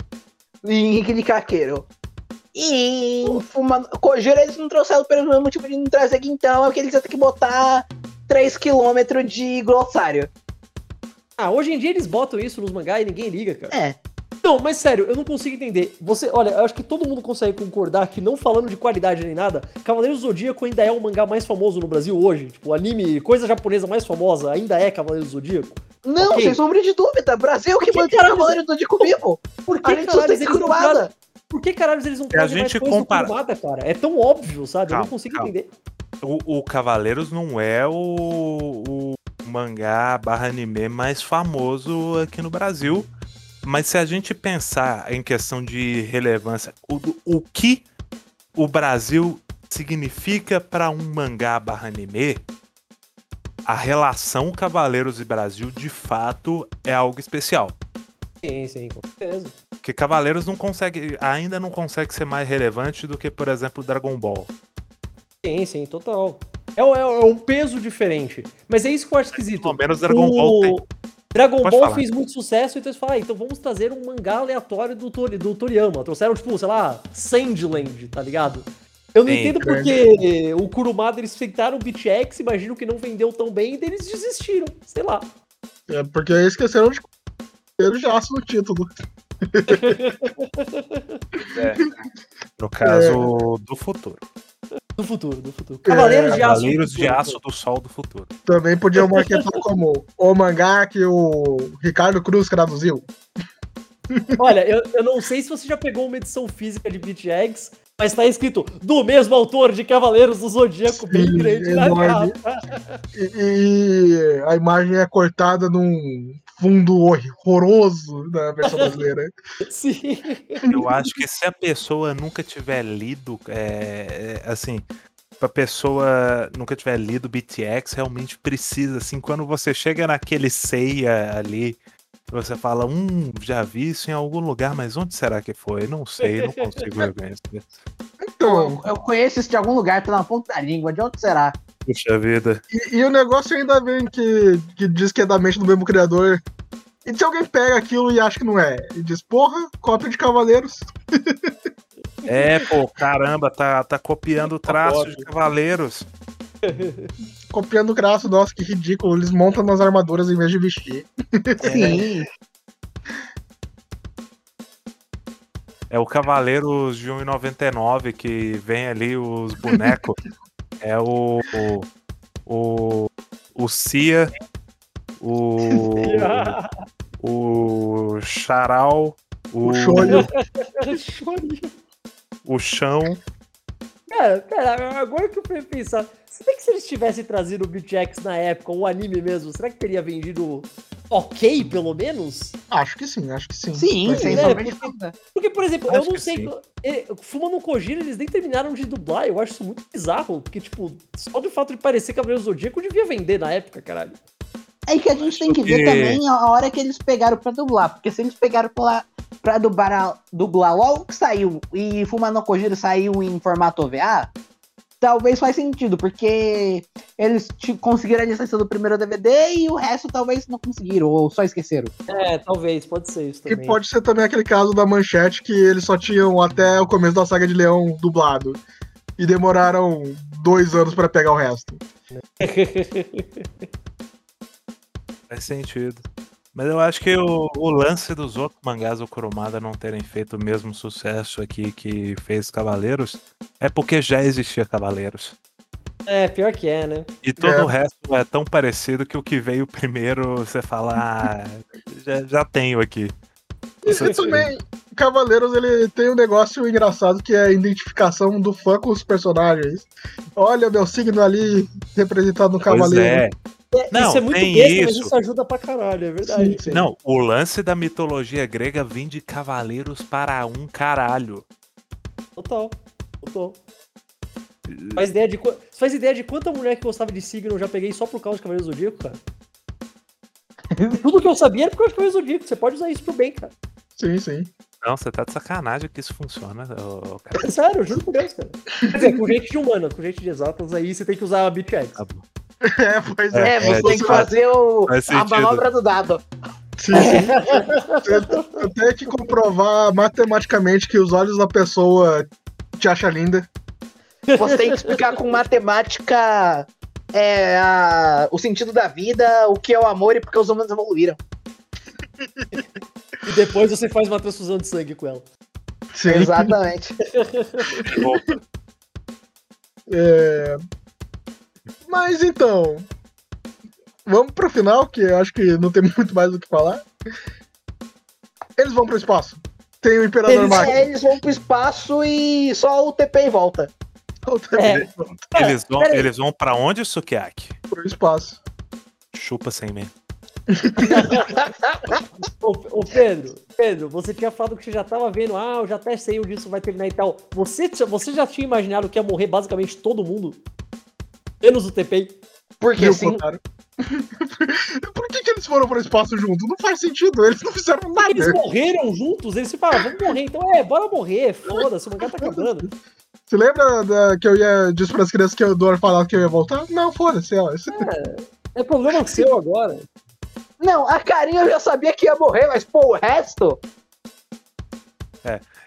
Em Henrique de Caqueiro. E em Fuma... Kojiro eles não trouxeram pelo mesmo motivo de não trazer aqui, então é porque eles iam ter que botar 3km de glossário. Ah, hoje em dia eles botam isso nos mangá e ninguém liga, cara. É. Não, mas sério, eu não consigo entender. Você, olha, eu acho que todo mundo consegue concordar que, não falando de qualidade nem nada, Cavaleiros do Zodíaco ainda é o mangá mais famoso no Brasil hoje. Tipo, o anime, coisa japonesa mais famosa, ainda é Cavaleiros do Zodíaco. Não, Ok. sem sombra de dúvida. Brasil que que mantém o caralho- Cavaleiro do Dico vivo. Por que caralho eles não trazem... Por que caralho eles não a trazem mais gente coisa compara- cara? É tão óbvio, sabe? eu não Calma, consigo calma. entender. O, o Cavaleiros não é o, o mangá barra anime mais famoso aqui no Brasil. Mas se a gente pensar em questão de relevância, o, o que o Brasil significa para um mangá barra anime, a relação Cavaleiros e Brasil de fato é algo especial. Sim, sim, com certeza. Porque Cavaleiros não consegue, ainda não consegue ser mais relevante do que, por exemplo, Dragon Ball. Sim, sim, total. É, é- é um peso diferente. Mas é isso que eu acho esquisito. Pelo menos Dragon Ball tem. Dragon Pode Ball falar. fez muito sucesso, então eles falaram, ah, então vamos trazer um mangá aleatório do, Tori, do Toriyama. Trouxeram, tipo, sei lá, Sandland, tá ligado? Eu não Sim, entendo porque o Kurumada, eles tentaram o Beat X, imagino que não vendeu tão bem, e daí eles desistiram, sei lá. É porque esqueceram de Cavaleiro de Aço no título. No caso do futuro. Do futuro, do futuro. Cavaleiros de Aço. do Cavaleiros de futuro. Aço do Sol do Futuro. Também podiam marketar como o mangá que o Ricardo Cruz traduziu. Olha, eu, eu não sei se você já pegou uma edição física de Beat X, mas tá escrito do mesmo autor de Cavaleiros do Zodíaco, bem Sim, grande na capa. E, e a imagem é cortada num fundo horroroso da versão brasileira. Sim. Eu acho que se a pessoa nunca tiver lido, é, é, assim, a pessoa nunca tiver lido BTX, realmente precisa, assim, quando você chega naquele ceia ali, você fala, hum, já vi isso em algum lugar, mas onde será que foi? Não sei, não consigo reconhecer. Então, Eu conheço isso de algum lugar, tá na ponta da língua. De onde será? Puxa vida. e, e o negócio ainda vem que, que diz que é da mente do mesmo criador. E se alguém pega aquilo e acha que não é? E diz, porra, cópia de Cavaleiros. É, pô, caramba, tá, tá copiando traços de cavaleiros. Copiando o traço, nossa, que ridículo. Eles montam nas armaduras em vez de vestir. Sim. É o Cavaleiros de 1,99 que vem ali os bonecos. é o. O. O Cia. O. O Charal. O, o Chão. Cara, cara, agora que eu fui pensar, será que se eles tivessem trazido o Beat X na época, o anime mesmo, será que teria vendido ok, pelo menos? Acho que sim, acho que sim. Sim, é, de porque-. Porque, por exemplo, Acho eu não sei. Fuma no Kojira, eles nem terminaram de dublar. Eu acho isso muito bizarro. Porque, tipo, só do fato de parecer Cavaleiro Zodíaco devia vender na época, caralho. É que a gente tem que ver também a hora que eles pegaram pra dublar. Porque se eles pegaram pra, pra dublar, dublar logo que saiu e Fumano Kojiro saiu em formato OVA, talvez faz sentido, porque eles conseguiram a licença do primeiro DVD e o resto talvez não conseguiram, ou só esqueceram. É, talvez, pode ser isso E também. pode ser também aquele caso da manchete que eles só tinham até o começo da saga de Leão dublado. E demoraram dois anos pra pegar o resto. Faz sentido. Mas eu acho que o, o lance dos outros mangás do Kurumada não terem feito o mesmo sucesso aqui que fez Cavaleiros é porque já existia Cavaleiros. É, pior que é, né? E todo É. o resto é tão parecido que o que veio primeiro você fala, ah, já, já tenho aqui. E, e também, Cavaleiros, ele tem um negócio engraçado que é a identificação do fã com os personagens. Olha, meu signo ali representado no Pois Cavaleiro. é. É, Não, isso é muito tem besta, mas isso. isso ajuda pra caralho, é verdade. Sim, sim. Não, o lance da mitologia grega vem de cavaleiros para um caralho. Total. Total. Faz ideia, de, faz ideia de quanta mulher que gostava de signo eu já peguei só por causa de Cavaleiro Zodíaco, cara? Tudo que eu sabia era por causa de Cavaleiro Zodíaco. Você pode usar isso pro bem, cara. Sim, sim. Não, você tá de sacanagem que isso funciona, cara. Sério, eu juro por Deus, cara. Quer dizer, com gente de humana, com gente de exatas, aí você tem que usar a BitX. Tá bom. É, pois é. É, você é, tem que faz- fazer o, faz a manobra do dado. Sim, sim. Eu- Eu tenho que comprovar matematicamente que os olhos da pessoa te acha linda. Você tem que explicar com matemática é, a- o sentido da vida, o que é o amor e porque os humanos evoluíram. E depois você faz uma transfusão de sangue com ela. Sim. Exatamente. É, Mas então. Vamos pro final, que eu acho que não tem muito mais o que falar. Eles vão pro espaço. Tem o Imperador Eles, Máquina. é, eles vão pro espaço e só o TP em volta. É. eles vão, peraí. eles vão pra onde, Sukiaki? Pro espaço. Chupa sem mim. Ô, ô, Pedro, Pedro, você tinha falado que você já tava vendo, ah, eu já até sei onde isso vai terminar e tal. Você, você já tinha imaginado que ia morrer basicamente todo mundo? Menos o TP. Porque assim? Por que, que eles foram pro espaço junto? Não faz sentido, eles não fizeram Eles nada. morreram juntos, eles se falaram, vamos morrer, então é, bora morrer, foda-se, o mangá tá acabando. Você lembra da- que eu ia disse pras crianças que eu dou falar que eu ia voltar? Não, foda-se, ó. Isso- É problema seu agora. não, a carinha eu já sabia que ia morrer, mas pô, o resto.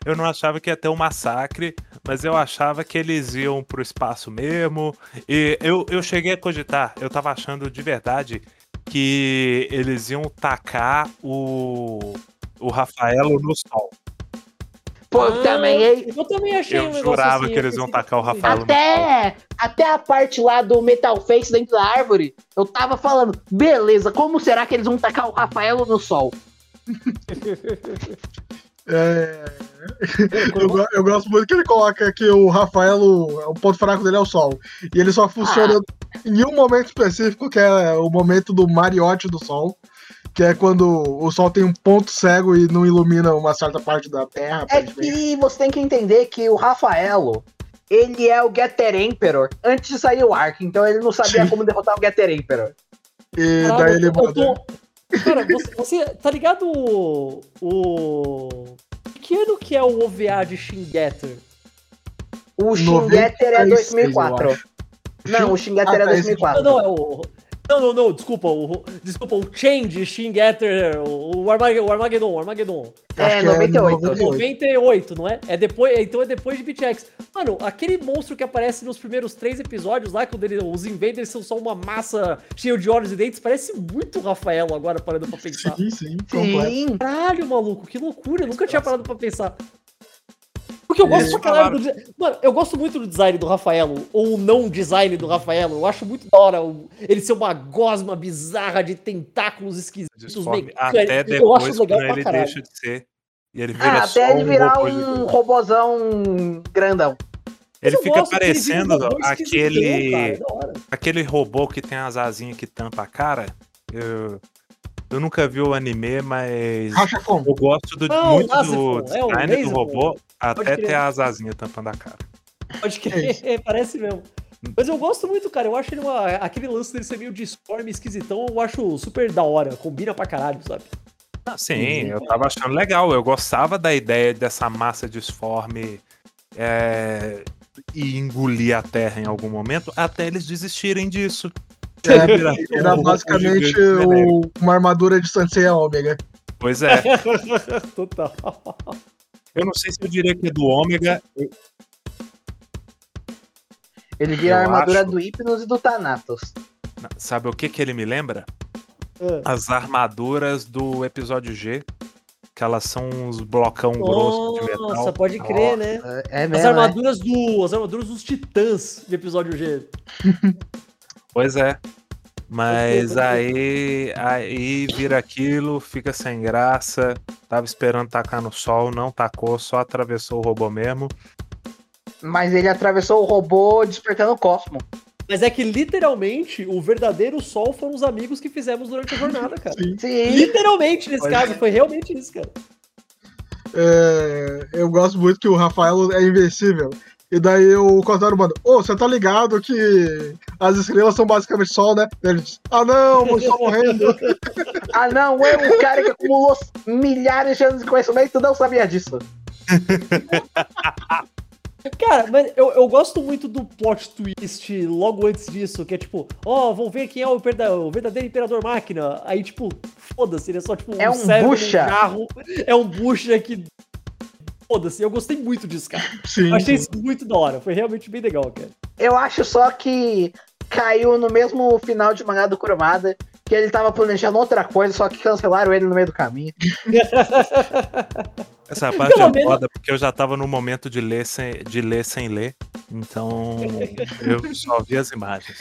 Eu não achava que ia ter um massacre, mas eu achava que eles iam pro espaço mesmo. E eu, eu cheguei a cogitar, eu tava achando de verdade que eles iam tacar o, o Rafaelo no sol. Pô, Ah, eu também. Eu também achei um Eu negócio jurava assim, que eles iam tacar o Rafael no sol. Até, até a parte lá do Metal Face dentro da árvore, eu tava falando, beleza, como será que eles vão tacar o Rafaelo no sol? É, eu, eu gosto muito que ele coloca que o Rafael, o, o ponto fraco dele é o sol. E ele só funciona em um momento específico, que é o momento do mariote do sol. Que é quando o sol tem um ponto cego e não ilumina uma certa parte da Terra. É que você tem que entender que o Rafaelo, ele é o Getter Emperor antes de sair o arco, então ele não sabia Sim. como derrotar o Getter Emperor. E Caralho, daí ele eu manda. tô- Cara, você, você- tá ligado o. o... Que ano que é o OVA de Shingetter? O Shin Getter é 96, eu 2004. acho. Não, o Shin Getter Ah, é tá, esse 2004. Não, é o. Não, não, não, desculpa. O, desculpa, o Change, Shin Getter, o, o Armag- o Armageddon, o Armageddon. É, Acho que 98. 98, não é? É depois, então é depois de Beat X. Mano, aquele monstro que aparece nos primeiros três episódios lá, quando ele- os Invaders são só uma massa cheia de olhos e dentes, parece muito Rafael agora, parando pra pensar. Sim, sim, completo. Sim. Caralho, maluco, que loucura, eu nunca tinha parado pra pensar. Porque eu gosto pra caralho do. Mano, eu gosto muito do design do Rafaelo, ou o não design do Rafaelo. Eu acho muito da hora o- ele ser uma gosma bizarra de tentáculos esquisitos, mecânicos. Até eu acho depois, legal quando pra ele caralho. deixa de ser. E ele vira Ah, até ele um virar robô um gigante. robozão grandão. Ele eu fica um parecendo aquele, aquele robô que tem as asinhas que tampa a cara. Eu, eu nunca vi o anime, mas eu gosto do, Não, muito do é o design do robô até ter as asinhas tampando a cara. Pode crer, parece mesmo. Mas eu gosto muito, cara. Eu acho ele uma. Aquele lance dele ser meio disforme, esquisitão, eu acho super da hora. Combina pra caralho, sabe? Sim, eu tava achando legal. Eu gostava da ideia dessa massa disforme é, e engolir a Terra em algum momento, até eles desistirem disso. É, Era basicamente genérico. o- uma armadura de Sansei Ômega. Pois é. Total. Eu não sei se eu diria que é do ômega. Ele vira Eu a armadura acho. do Hypnos e do Thanatos. Sabe o que, que ele me lembra? Ah. As armaduras do episódio G. Que elas são uns blocão grosso de metal. Nossa, pode crer, né? É As mesmo, né? armaduras do. As armaduras dos titãs de episódio G. Pois é. Mas aí, aí vira aquilo, fica sem graça. Tava esperando tacar no sol, não tacou, só atravessou o robô mesmo. Mas ele atravessou o robô despertando o cosmo. Mas é que literalmente o verdadeiro sol foram os amigos que fizemos durante a jornada, cara. Sim. Sim. Literalmente nesse Pois caso, foi realmente isso, cara. É, eu gosto muito que o Rafael é invencível. E daí o Cosaro manda, ô, você tá ligado que as estrelas são basicamente sol, né? Ele diz, ah não, o sol morrendo. Ah, não, eu, o cara que acumulou milhares de anos de conhecimento, não sabia disso. Cara, mas eu, eu gosto muito do plot twist logo antes disso, que é tipo, ó, vão ver quem é o, perda- o verdadeiro Imperador Máquina. Aí, tipo, foda-se, ele é só tipo É um cérebro num bucha. carro. É um bucha que. Foda-se, eu gostei muito disso, cara. Sim, achei sim. isso muito da hora, foi realmente bem legal, cara. Eu acho só que caiu no mesmo final de mangá do Kurumada, que ele tava planejando outra coisa, só que cancelaram ele no meio do caminho. Essa parte Pelo é menos- foda, porque eu já tava no momento de ler sem, de ler, sem ler. Então eu só vi as imagens.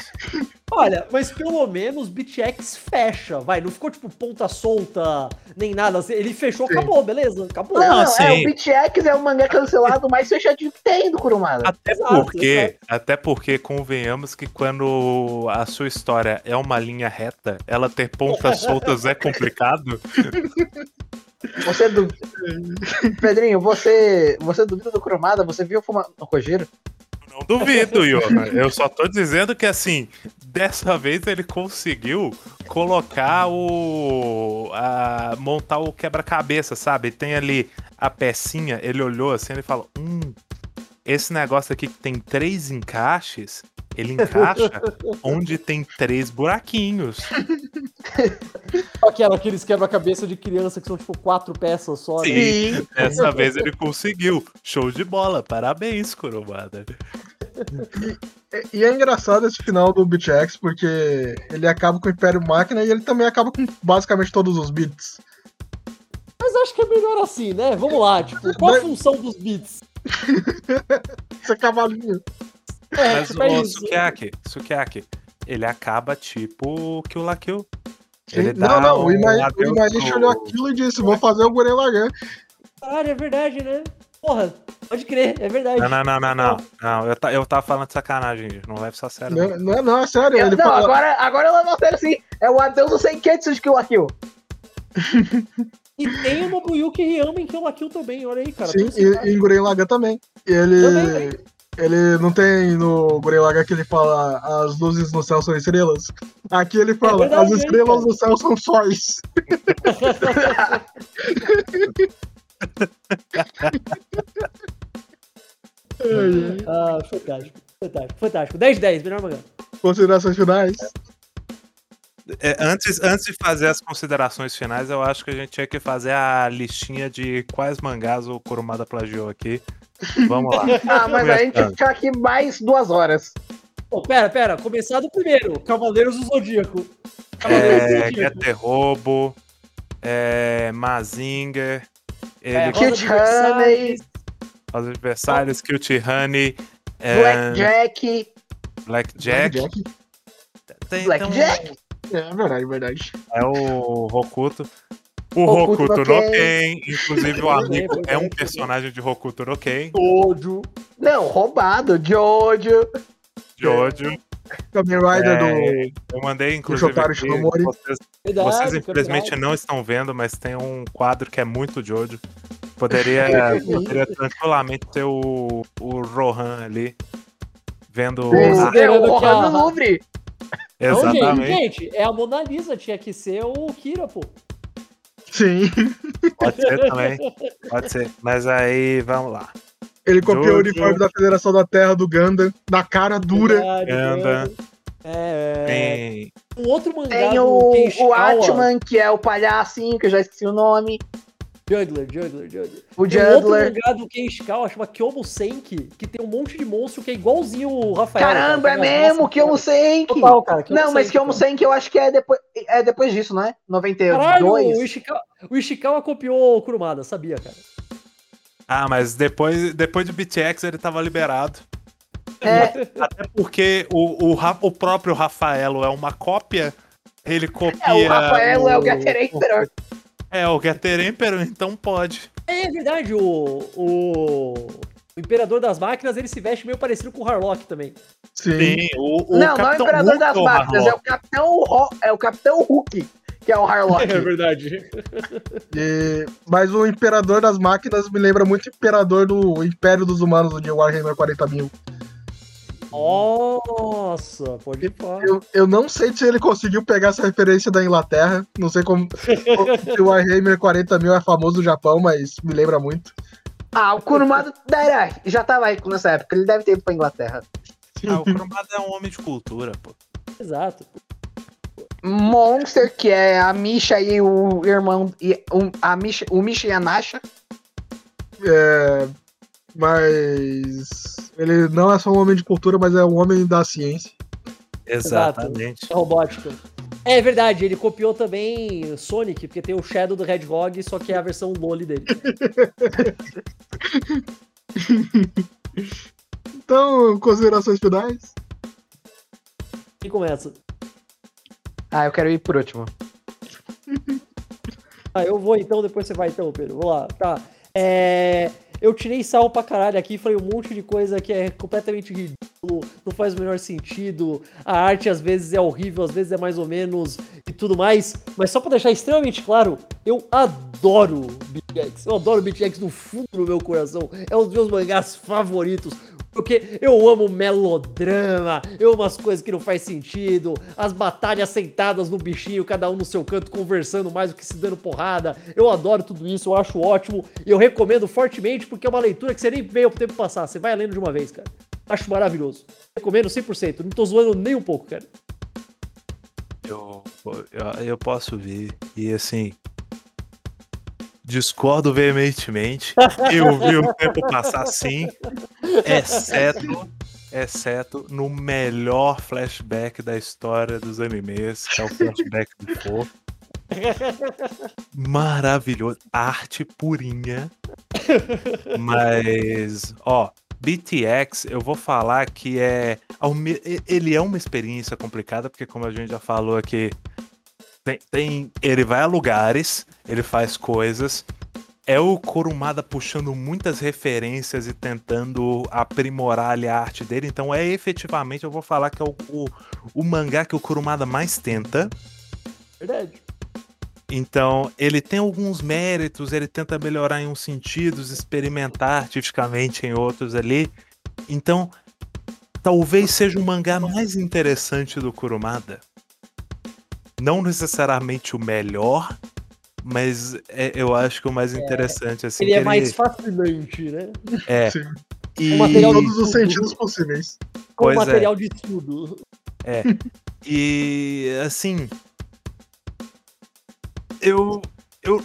Olha, mas pelo menos BTX fecha, vai, não ficou tipo ponta solta, nem nada, assim, ele fechou, Sim. acabou, beleza, acabou. Não, Não, é, o BTX é o mangá cancelado mais fechadinho que tem do Kurumada. Até Exato, porque, exato. até porque convenhamos que quando a sua história é uma linha reta, ela ter pontas soltas é complicado. Você du... Pedrinho, você, você duvida do Kurumada? Você viu o Fuma... o Kojiro? Não duvido, Iona. Eu só tô dizendo que assim, dessa vez ele conseguiu colocar o. A, montar o quebra-cabeça, sabe? Tem ali a pecinha, ele olhou assim e falou: Hum, esse negócio aqui que tem três encaixes, ele encaixa onde tem três buraquinhos. Aquela, aqueles quebra-cabeça de criança que são tipo quatro peças só, né? Sim, dessa vez ele conseguiu. Show de bola, parabéns, Kurumada. E é engraçado esse final do Beat X, porque ele acaba com o Império Máquina e ele também acaba com basicamente todos os bits. Mas acho que é melhor assim, né? Vamos lá, tipo, qual a função dos bits? Esse é cavalinho. É, Mas tipo, é. Sukiyaki, Sukiyaki, ele acaba tipo que o Lakil. Sim, Ele não, dá não, o Ima- o pro- olhou aquilo e disse, vou fazer o Gurren Lagann. Caralho, é verdade, né? Porra, pode crer, é verdade. Não, não, não, não, não. não eu, ta- eu tava falando de sacanagem, gente. Não leve isso a sério. Não, Não. não, é- sério. Eu- ele não, fala, agora, agora eu não sério assim. É o adeus do Senketsu de Kill la Kill. E tem o Nobuyuki Ryama em Kill la Kill também, olha aí, cara. sim, e, e em Gurren Lagann também. Ele, Também, ele não tem no Gurren Lagann que ele fala as luzes no céu são estrelas? Aqui ele fala, verdade, as estrelas no céu são sóis. Ah, fantástico, fantástico, fantástico. 10 de 10, melhor mangá. Considerações finais. É, antes, antes de fazer as considerações finais, eu acho que a gente tinha que fazer a listinha de quais mangás o Kurumada plagiou aqui. Vamos lá. Ah, mas a gente ficar aqui mais duas horas. Pô, pera, pera. Começar do primeiro. Cavaleiros do Zodíaco. Cavaleiros do É, Zodíaco. Getter Robo, é, Mazinger, ele, É, Rosa Adversários, os adversários, Cute Honey, é, Blackjack. Blackjack. Jack. Tem, Blackjack? É verdade, verdade. é o Rokuto. O Hokuto Rokuto no Ken, inclusive o amigo é, é um é. personagem de Rokuto no Ken, Jojo. Não, roubado. Jojo. Jojo. Kamen Rider É, do. Eu mandei, inclusive, aqui, vocês, Verdade, vocês infelizmente não estão vendo, mas tem um quadro que é muito Jojo. Poderia, poderia tranquilamente ter o, o Rohan ali, vendo... É, Ah, é o Rohan no Louvre. Não, gente, exatamente. gente, é a Mona Lisa, tinha que ser o Kira, pô. Sim. Pode ser também, pode ser. Mas aí, vamos lá. Ele copiou o Jojo. uniforme da Federação da Terra do Gundam, na cara dura. Verdade, Anda. verdade. É, Tem... um outro mangá Tem o, o Atman, que é o palhacinho, que eu já esqueci o nome. Juggler, Juggler, Juggler. O Tem um outro Juggler. mangá do Keishikawa, chama Kyomo Senki, que tem um monte de monstro que é igualzinho o Rafael. Caramba, é cara. Tem umas mesmo, cara. sei que. Total, cara. Kyomo Não, mas Senki, que eu acho que é depois, é depois disso, não é? Caralho, o 92. Ishikawa, o Ishikawa copiou o Kurumada, sabia, cara. Ah, mas depois, depois do BTX ele tava liberado. É, Até porque o, o, o próprio Rafaelo é uma cópia, ele copia... é, o Rafael é o Getter Emperor. É, o Getter Emperor, então pode. É verdade, o, o, o Imperador das Máquinas, ele se veste meio parecido com o Harlock também. Sim. Sim, o, o não, não é o Capitão Imperador Hulk das é Máquinas, é o Capitão, é o Capitão Hulk, que é o Harlock. verdade. E- Mas o Imperador das Máquinas me lembra muito o Imperador do Império dos Humanos de Warhammer 40 mil. Nossa, pode falar. Eu, eu não sei se ele conseguiu pegar essa referência da Inglaterra. Não sei como. se o Warhammer 40 mil é famoso no Japão, mas me lembra muito. Ah, o Kurumada da- já tava aí nessa época, ele deve ter ido pra Inglaterra. Ah, o Cromado é um homem de cultura, pô. Exato. Monster, que é a Misha e o irmão. E, um, a Misha, o Misha e a Nasha. É, mas. Ele não é só um homem de cultura, mas é um homem da ciência. Exatamente. É robótica. É verdade, ele copiou também Sonic, porque tem o Shadow do Hedgehog, só que é a versão Loli dele. Então, considerações finais? Quem começa? Ah, eu quero ir por último. Ah, eu vou então, depois você vai então, Pedro. Vamos lá, tá. É, eu tirei sal pra caralho aqui, falei um monte de coisa que é completamente ridículo, não faz o menor sentido. A arte às vezes é horrível, às vezes é mais ou menos e tudo mais. Mas só pra deixar extremamente claro, eu adoro BTX. Eu adoro BTX no fundo do meu coração. É um dos meus mangás favoritos. Porque eu amo melodrama, eu amo as coisas que não faz sentido, as batalhas sentadas no bichinho, cada um no seu canto, conversando mais do que se dando porrada. Eu adoro tudo isso, eu acho ótimo. E eu recomendo fortemente porque é uma leitura que você nem vê o tempo passar, você vai lendo de uma vez, cara. Acho maravilhoso. Recomendo 100%, não tô zoando nem um pouco, cara. Eu, eu, eu posso ver. E assim. Discordo veementemente. Eu vi o tempo passar sim. Exceto. Exceto no melhor flashback da história dos animes, que é o flashback do Fo. Maravilhoso. Arte purinha. Mas, ó, BTX, eu vou falar que é. Ele é uma experiência complicada, porque, como a gente já falou aqui, tem, tem- ele vai a lugares, ele faz coisas. É o Kurumada puxando muitas referências e tentando aprimorar ali a arte dele. Então, é efetivamente, eu vou falar que é o, o, o mangá que o Kurumada mais tenta. Verdade. Então, ele tem alguns méritos, ele tenta melhorar em uns sentidos, experimentar artisticamente em outros ali. Então, talvez seja o mangá mais interessante do Kurumada. Não necessariamente o melhor, mas é- eu acho que o mais interessante assim. Ele é mais fascinante, né? é. Sim. E, O material de todos os sentidos possíveis. Com Pois é. material de estudo. e assim, eu. Eu.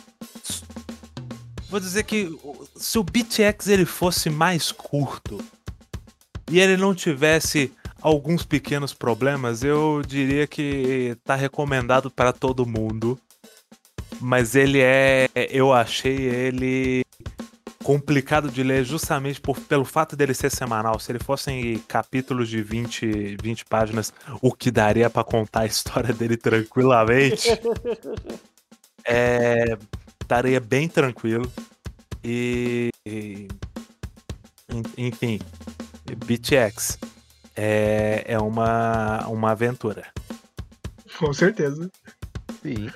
Vou dizer que se o BTX ele fosse mais curto e ele não tivesse alguns pequenos problemas, eu diria que tá recomendado para todo mundo. Mas ele é. Eu achei ele complicado de ler justamente por- pelo fato dele ser semanal. Se ele fossem capítulos de 20, 20 páginas, o que daria pra contar a história dele tranquilamente, é, estaria bem tranquilo. E, e- en- enfim, BTX é, é uma, uma aventura. Com certeza. Sim.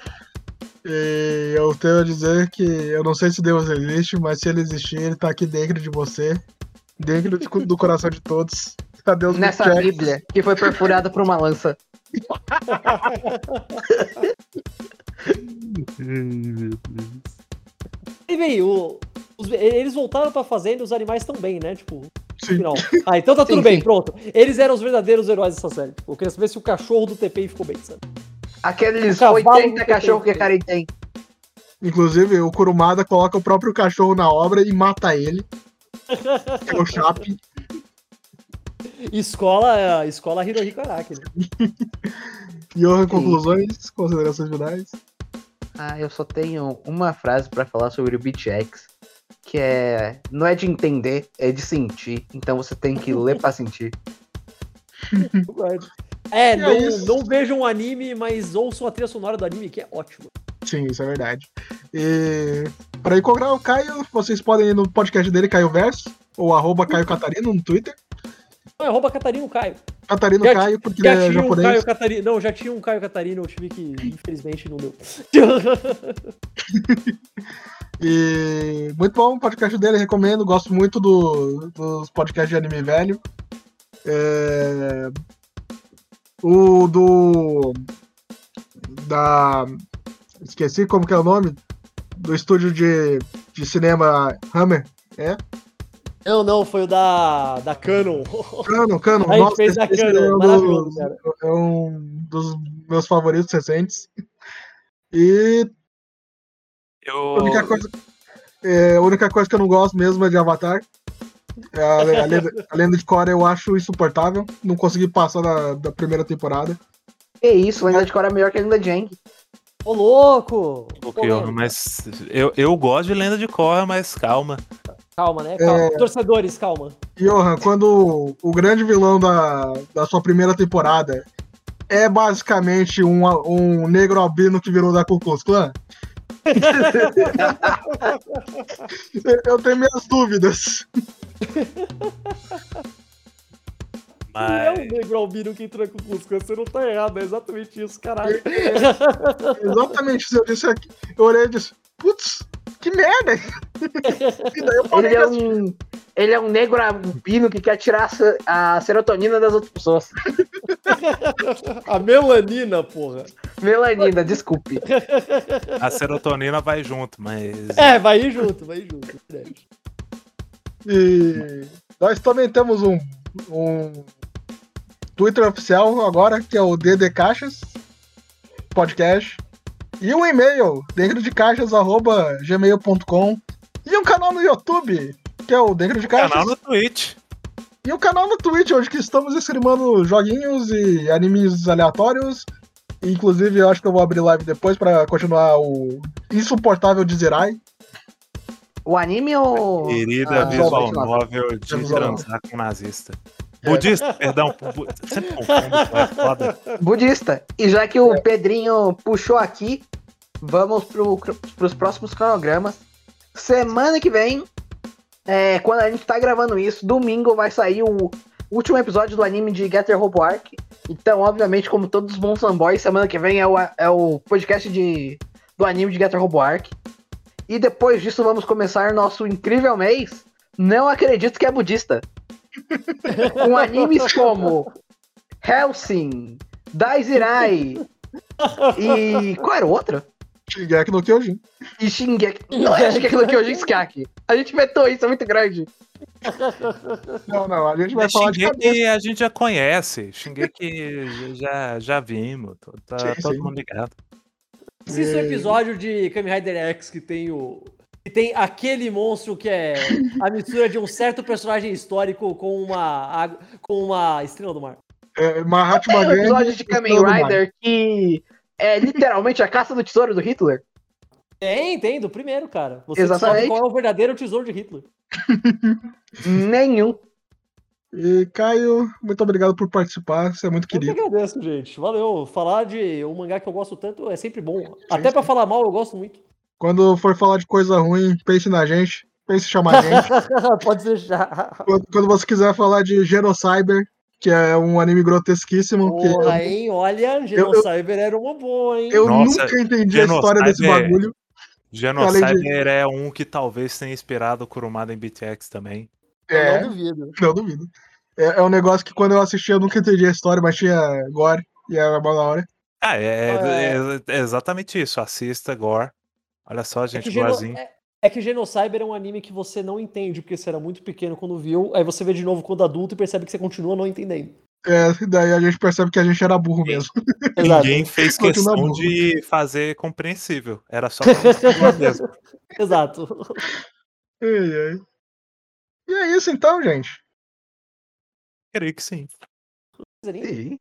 E eu tenho a dizer que eu não sei se Deus existe, mas se ele existir, ele tá aqui dentro de você, dentro do, do coração de todos. Adeus, Nessa. Bíblia que foi perfurada por uma lança. E bem, o- os- eles voltaram pra fazenda e os animais estão bem, né? Tipo, Sim. final. Ah, então tá tudo Sim, bem, sim. pronto. Eles eram os verdadeiros heróis dessa série. Eu queria saber se o cachorro do TPI ficou bem, sabe? Aqueles O cavalo 80 do cachorros que a Karen tem. Inclusive, o Kurumada coloca o próprio cachorro na obra e mata ele. É o Chape. Escola, escola Hirohiko Araki, né? Johan, conclusões, considerações finais. Ah, eu só tenho uma frase pra falar sobre o BTX. Que é. Não é de entender, é de sentir. Então você tem que ler pra sentir. É, não, é isso. não vejam o anime, mas ouçam a trilha sonora do anime, que é ótimo. Sim, isso é verdade. E para encontrar o Caio, vocês podem ir no podcast dele, Caio Verso, ou arroba Caio Catarino no Twitter. Não, é arroba Catarino Caio. Catarino Já- Caio, porque Já ele é tinha um japonês. Caio Catarino. Não, já tinha um Caio Catarino, eu tive que, infelizmente, não deu. E muito bom o podcast dele, recomendo. Gosto muito do- dos podcasts de anime velho. É, O do. Da. Esqueci como que é o nome. Do estúdio de, de cinema Hammer. Não, não, foi o da, da Canon. Canon, Canon. A gente fez a esse Canon, é um, maravilhoso, dos, cara. é um dos meus favoritos recentes. E a Eu, única coisa, é, a única coisa que eu não gosto mesmo é de Avatar. É, A, a lenda, a lenda de Korra eu acho insuportável. Não consegui passar da, da primeira temporada. Que isso, Lenda de Cora é melhor que a Lenda de Jang. Ô, louco! o Pô, que eu- mano, mas eu, eu gosto de Lenda de Korra, mas calma. Calma, né? Calma. É. Torcedores, calma. Johan, quando o grande vilão da, da sua primeira temporada é basicamente um, um negro albino que virou da Ku Klux Klan, eu tenho minhas dúvidas. Não é Mas um negro albino que entra com o Cusco, você não tá errado, é exatamente isso, caralho. Exatamente isso eu disse aqui. Eu olhei e disse, putz, que merda! e daí eu parei Ele é um. Ele é um negro albino que quer tirar a se- a serotonina das outras pessoas. A melanina, porra. Melanina, desculpe. a serotonina vai junto, mas. É, vai ir junto, vai ir junto. é. E nós também temos um, um Twitter oficial agora, que é o DD Caixas Podcast. E um e-mail, dentro de caixas, arroba gmail.com. E um canal no YouTube, que é o Dentro de Caixas. Canal no Twitch. E um canal no Twitch, onde que estamos streamando joguinhos e animes aleatórios. Inclusive, eu acho que eu vou abrir live depois pra continuar o insuportável de Zirai. O anime ou. Querida Ah, visual novel de transar com nazista. É. Budista, perdão. bu- Sempre confundo, é budista. E já que o Pedrinho puxou aqui, vamos pro, pros próximos cronogramas. Semana que vem, é, quando a gente tá gravando isso, domingo vai sair o último episódio do anime de Getter Robo Arc. Então, obviamente, como todos os bons fanboys, semana que vem é o, é o podcast de, do anime de Getter Robo Arc. E depois disso, vamos começar nosso incrível mês. Não acredito que é budista. Com animes como Helsing, Daizirai e. Qual era o outro? Shingeki no Kyojin. E Shingeki. Não é Shingeki no Kyojin Skaki. A gente vetou isso, é muito grande. Não, não, a gente vai falar de cabeça. Shingeki a gente já conhece. Shingeki já, já vimos. Tá Sim, todo sim. mundo ligado. Assista o episódio de Kamen Rider X que tem o. Que tem aquele monstro que é a mistura de um certo personagem histórico com uma, com uma estrela do mar. É, Mahatma Tem um episódio de Kamen. Rider que é literalmente a caça do tesouro do Hitler. Tem, tem, do primeiro, cara. Você Exatamente. descobre qual é o verdadeiro tesouro de Hitler. Nenhum. E Caio, muito obrigado por participar. Você é muito Eu que querido. agradeço, gente. Valeu. Falar de um mangá que eu gosto tanto é sempre bom. Até pra falar mal, eu gosto muito. Quando for falar de coisa ruim, pense na gente. Pense em chamar a gente. Pode deixar. quando, quando você quiser falar de Genocyber, que é um anime grotesquíssimo, que Porra, hein? Olha, Genocyber era uma boa, hein? eu Nossa, nunca entendi a história desse Genocyber- bagulho. Genocyber é um que talvez tenha inspirado o Kurumada em BTX também. É, Eu não duvido. não duvido. É, é um negócio que quando eu assisti eu nunca entendi a história, mas tinha gore e era mó da hora. Ah, é, É. é- é exatamente isso. Assista Gore. Olha só, É gente, que, Geno... igualzinho. é, é que Genocyber é um anime que você não entende, porque você era muito pequeno quando viu, aí você vê de novo quando adulto e percebe que você continua não entendendo. É, daí a gente percebe que a gente era burro mesmo. Ninguém fez questão de fazer compreensível. Era só mesmo. Exato. E é isso então, gente. Creio que sim. Sim. Sim.